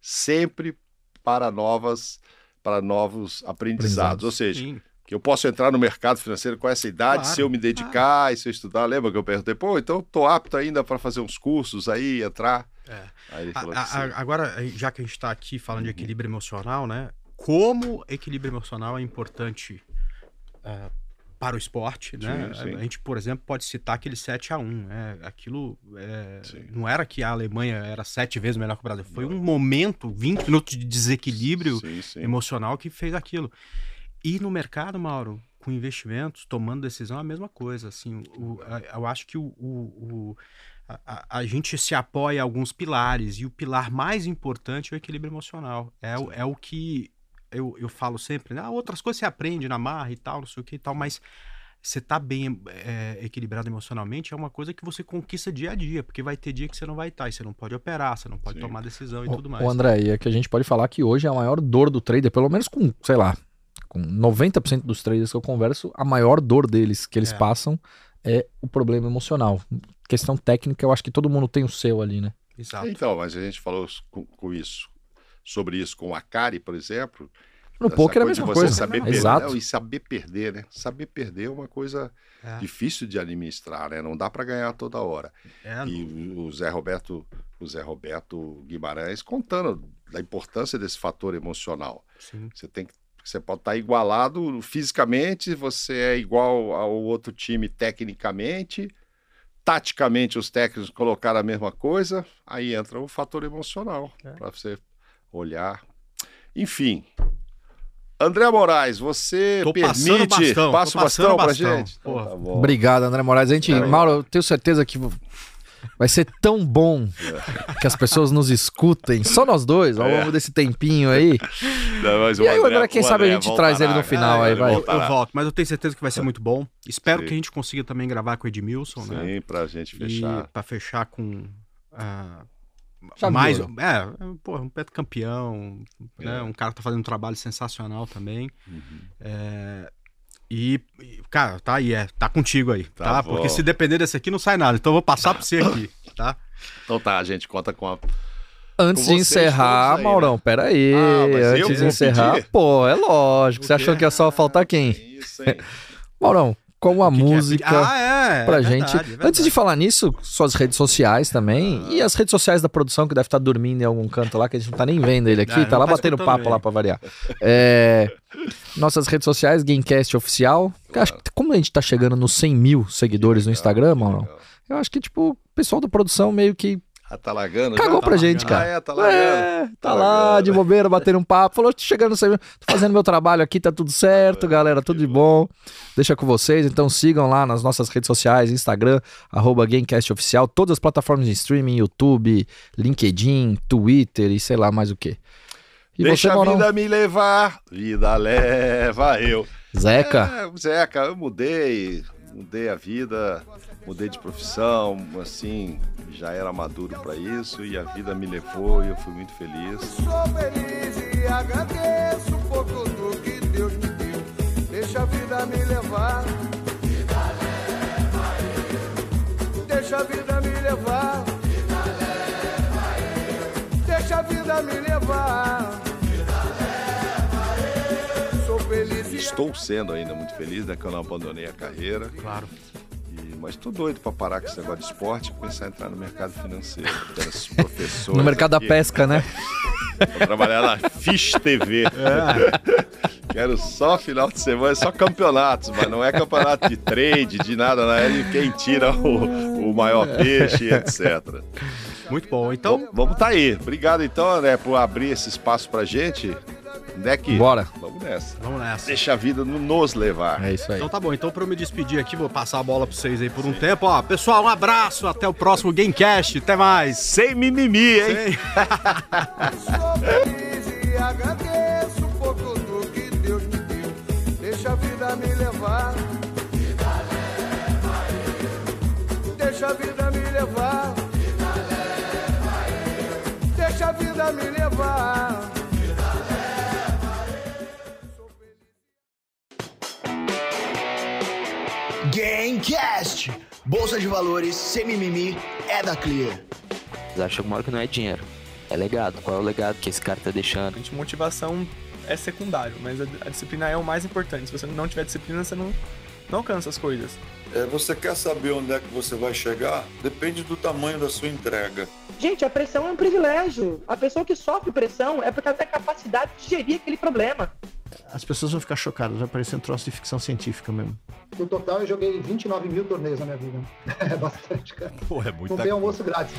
[SPEAKER 10] sempre para novas para novos aprendizados, ou seja,
[SPEAKER 9] Sim.
[SPEAKER 10] que eu posso entrar no mercado financeiro com essa idade
[SPEAKER 9] Claro.
[SPEAKER 10] se eu me dedicar e se eu estudar. Lembra que eu perguntei, pô, então tô apto ainda para fazer uns cursos aí, entrar?
[SPEAKER 9] É.
[SPEAKER 10] Aí
[SPEAKER 9] A- a- agora, já que a gente está aqui falando de
[SPEAKER 10] Uhum.
[SPEAKER 9] equilíbrio emocional, né? Como equilíbrio emocional é importante eh, para o esporte, né?
[SPEAKER 10] Sim, sim.
[SPEAKER 9] A gente, por exemplo, pode citar aquele 7 a 1 né? Aquilo é, não era que a Alemanha era sete vezes melhor que o Brasil. Foi um momento, 20 minutos de desequilíbrio
[SPEAKER 10] Sim,
[SPEAKER 9] emocional que fez aquilo. E no mercado, Mauro, com investimentos, tomando decisão, é a mesma coisa. Assim, o- a- eu acho que o, o- a, a- gente se apoia a alguns pilares, e o pilar mais importante é o equilíbrio emocional. É, o, é o que eu, eu falo sempre, né? Ah, outras coisas você aprende na marra e tal, não sei o que e tal, mas você tá bem é, equilibrado emocionalmente é uma coisa que você conquista dia a dia, porque vai ter dia que você não vai estar, e você não pode operar, você não pode
[SPEAKER 10] Sim.
[SPEAKER 9] tomar decisão e
[SPEAKER 8] O,
[SPEAKER 9] tudo mais.
[SPEAKER 8] o André, e é que a gente pode falar que hoje é a maior dor do trader, pelo menos com, sei lá, com 90% dos traders que eu converso, a maior dor deles que eles
[SPEAKER 9] É.
[SPEAKER 8] passam é o problema emocional. Questão técnica, eu acho que todo mundo tem o seu ali, né?
[SPEAKER 9] Exato.
[SPEAKER 10] Então, mas a gente falou com, com isso, sobre isso com o Akari, por exemplo.
[SPEAKER 8] No poker é a mesma
[SPEAKER 10] você
[SPEAKER 8] coisa.
[SPEAKER 10] Saber (laughs) perder,
[SPEAKER 8] Exato.
[SPEAKER 10] Não, e saber perder, né? Saber perder é uma coisa
[SPEAKER 9] É.
[SPEAKER 10] difícil de administrar, né? Não dá para ganhar toda hora.
[SPEAKER 9] É,
[SPEAKER 10] E o o Zé Roberto, o Zé Roberto Guimarães contando da importância desse fator emocional.
[SPEAKER 9] sim.
[SPEAKER 10] Você tem que você pode estar igualado fisicamente, você é igual ao outro time tecnicamente, taticamente os técnicos colocaram a mesma coisa, aí entra o fator emocional
[SPEAKER 9] É.
[SPEAKER 10] para você olhar. Enfim, André Moraes, você
[SPEAKER 9] Tô passando o
[SPEAKER 10] permite
[SPEAKER 9] bastão,
[SPEAKER 10] passa o bastão pra
[SPEAKER 9] bastão.
[SPEAKER 10] gente? Então tá bom.
[SPEAKER 8] Obrigado, André Moraes. A gente,
[SPEAKER 10] aí.
[SPEAKER 8] Mauro, eu tenho certeza que vai ser tão bom que as pessoas nos escutem, só nós dois, ao
[SPEAKER 10] É.
[SPEAKER 8] longo desse tempinho aí.
[SPEAKER 10] Não, mas
[SPEAKER 8] E aí, o André, quem
[SPEAKER 10] o
[SPEAKER 8] sabe a
[SPEAKER 10] André
[SPEAKER 8] gente traz ele no final
[SPEAKER 10] É,
[SPEAKER 8] aí, vai.
[SPEAKER 9] Eu, eu volto, mas eu tenho certeza que vai ser muito bom. Espero
[SPEAKER 10] Sim.
[SPEAKER 9] que a gente consiga também gravar com o Edmilson, né?
[SPEAKER 10] Sim, pra gente
[SPEAKER 9] E
[SPEAKER 10] fechar.
[SPEAKER 9] pra fechar com ah,
[SPEAKER 8] Chave
[SPEAKER 9] mais é, pô, um pet campeão, né?
[SPEAKER 10] É.
[SPEAKER 9] Um cara que tá fazendo um trabalho sensacional também.
[SPEAKER 10] Uhum.
[SPEAKER 9] É, e, cara, tá aí, é, tá contigo aí,
[SPEAKER 10] Tá
[SPEAKER 9] tá? Porque se depender desse aqui não sai nada. Então eu vou passar pra você aqui, tá?
[SPEAKER 10] Então tá, a gente conta com a.
[SPEAKER 8] Antes
[SPEAKER 10] Com
[SPEAKER 8] de encerrar,
[SPEAKER 10] aí,
[SPEAKER 8] Maurão, pera aí.
[SPEAKER 10] Ah,
[SPEAKER 8] Antes de encerrar,
[SPEAKER 10] pedir?
[SPEAKER 8] pô, é lógico. Você achou que ia só faltar quem?
[SPEAKER 10] Isso, hein? (laughs)
[SPEAKER 8] Maurão, como a
[SPEAKER 9] é?
[SPEAKER 8] música.
[SPEAKER 9] Ah, é.
[SPEAKER 8] pra
[SPEAKER 9] é
[SPEAKER 8] gente.
[SPEAKER 9] verdade, é.
[SPEAKER 8] Antes de falar nisso, suas redes sociais também. E as redes sociais da produção, que deve estar dormindo em algum canto lá, que a gente não tá nem vendo ele aqui,
[SPEAKER 9] Ah,
[SPEAKER 8] tá lá
[SPEAKER 9] tá
[SPEAKER 8] batendo papo
[SPEAKER 9] ele.
[SPEAKER 8] lá pra variar. É, nossas redes sociais, Gamecast Oficial. Acho que como a gente tá chegando nos 100 mil seguidores no
[SPEAKER 10] Legal,
[SPEAKER 8] Instagram,
[SPEAKER 10] que
[SPEAKER 8] Maurão,
[SPEAKER 10] legal.
[SPEAKER 8] eu acho que, tipo, o pessoal da produção meio que
[SPEAKER 10] Ah, tá largando?
[SPEAKER 8] cagou
[SPEAKER 10] já?
[SPEAKER 8] pra gente,
[SPEAKER 10] Ah,
[SPEAKER 8] cara.
[SPEAKER 10] é, tá largando.
[SPEAKER 8] É, tá,
[SPEAKER 10] Tá
[SPEAKER 8] lá de bobeira, batendo um papo. Falou, tô chegando, no 100 mil, tô fazendo meu trabalho aqui, tá tudo certo,
[SPEAKER 10] É,
[SPEAKER 8] galera, tudo de bom. Deixa com vocês, então sigam lá nas nossas redes sociais, Instagram, arroba Gamecast Oficial, todas as plataformas de streaming, YouTube, LinkedIn, Twitter e sei lá mais o que. E
[SPEAKER 10] Deixa
[SPEAKER 8] você,
[SPEAKER 10] a vida me levar, vida leva eu.
[SPEAKER 8] Zeca,
[SPEAKER 10] É, Zeca, eu mudei, mudei a vida, mudei de profissão, assim, já era maduro pra isso e a vida me levou e eu fui muito feliz.
[SPEAKER 1] Sou feliz e
[SPEAKER 11] agradeço por tudo que Deus me deu. Deixa a vida me levar. Deixa a vida me levar. Deixa a vida me levar.
[SPEAKER 10] Estou sendo ainda muito feliz, né? Que eu não abandonei a carreira.
[SPEAKER 9] Claro.
[SPEAKER 10] Mas tô doido pra parar com esse negócio de esporte e começar a entrar no mercado financeiro. (laughs)
[SPEAKER 8] No mercado da
[SPEAKER 10] aqui.
[SPEAKER 8] pesca, né?
[SPEAKER 10] Vou trabalhar na Fish TV. (laughs) Quero só final de semana, só campeonatos, mas não é campeonato de trade, de nada, não é de quem tira o, o maior peixe, etc.
[SPEAKER 9] Muito bom. Então,
[SPEAKER 10] Então, vamos tá aí. Obrigado então, André, por abrir esse espaço pra gente. Deck,
[SPEAKER 8] Bora.
[SPEAKER 10] vamos nessa.
[SPEAKER 9] vamos nessa.
[SPEAKER 10] Deixa a vida no- nos levar.
[SPEAKER 8] É isso aí.
[SPEAKER 9] Então tá bom, então pra eu me despedir aqui, vou passar a bola pra vocês aí por um tempo. Ó, pessoal, um abraço, até o próximo Gamecast, até mais.
[SPEAKER 10] Sem mimimi, hein?
[SPEAKER 9] Sem-
[SPEAKER 11] Sou feliz e agradeço por tudo que Deus me deu. Deixa a vida me levar. Deixa a vida me levar. Deixa a vida me levar.
[SPEAKER 1] Bolsa de valores, sem mimimi, é da Clear.
[SPEAKER 2] Vocês acham que uma hora que não é dinheiro. É legado. Qual é o legado que esse cara tá deixando?
[SPEAKER 3] Gente, motivação é secundário, mas a, a disciplina é o mais importante. Se você não tiver disciplina, você não, não alcança as coisas.
[SPEAKER 4] É, você quer saber onde é que você vai chegar? Depende do tamanho da sua entrega.
[SPEAKER 5] Gente, a pressão é um privilégio. A pessoa que sofre pressão é porque ela tem capacidade de gerir aquele problema.
[SPEAKER 6] As pessoas vão ficar chocadas, vai parecer um troço de ficção científica mesmo.
[SPEAKER 7] No total, eu joguei 29 mil torneios na minha vida. (laughs) É bastante, cara.
[SPEAKER 9] Pô, é
[SPEAKER 7] Não
[SPEAKER 9] muita
[SPEAKER 7] tem almoço grátis.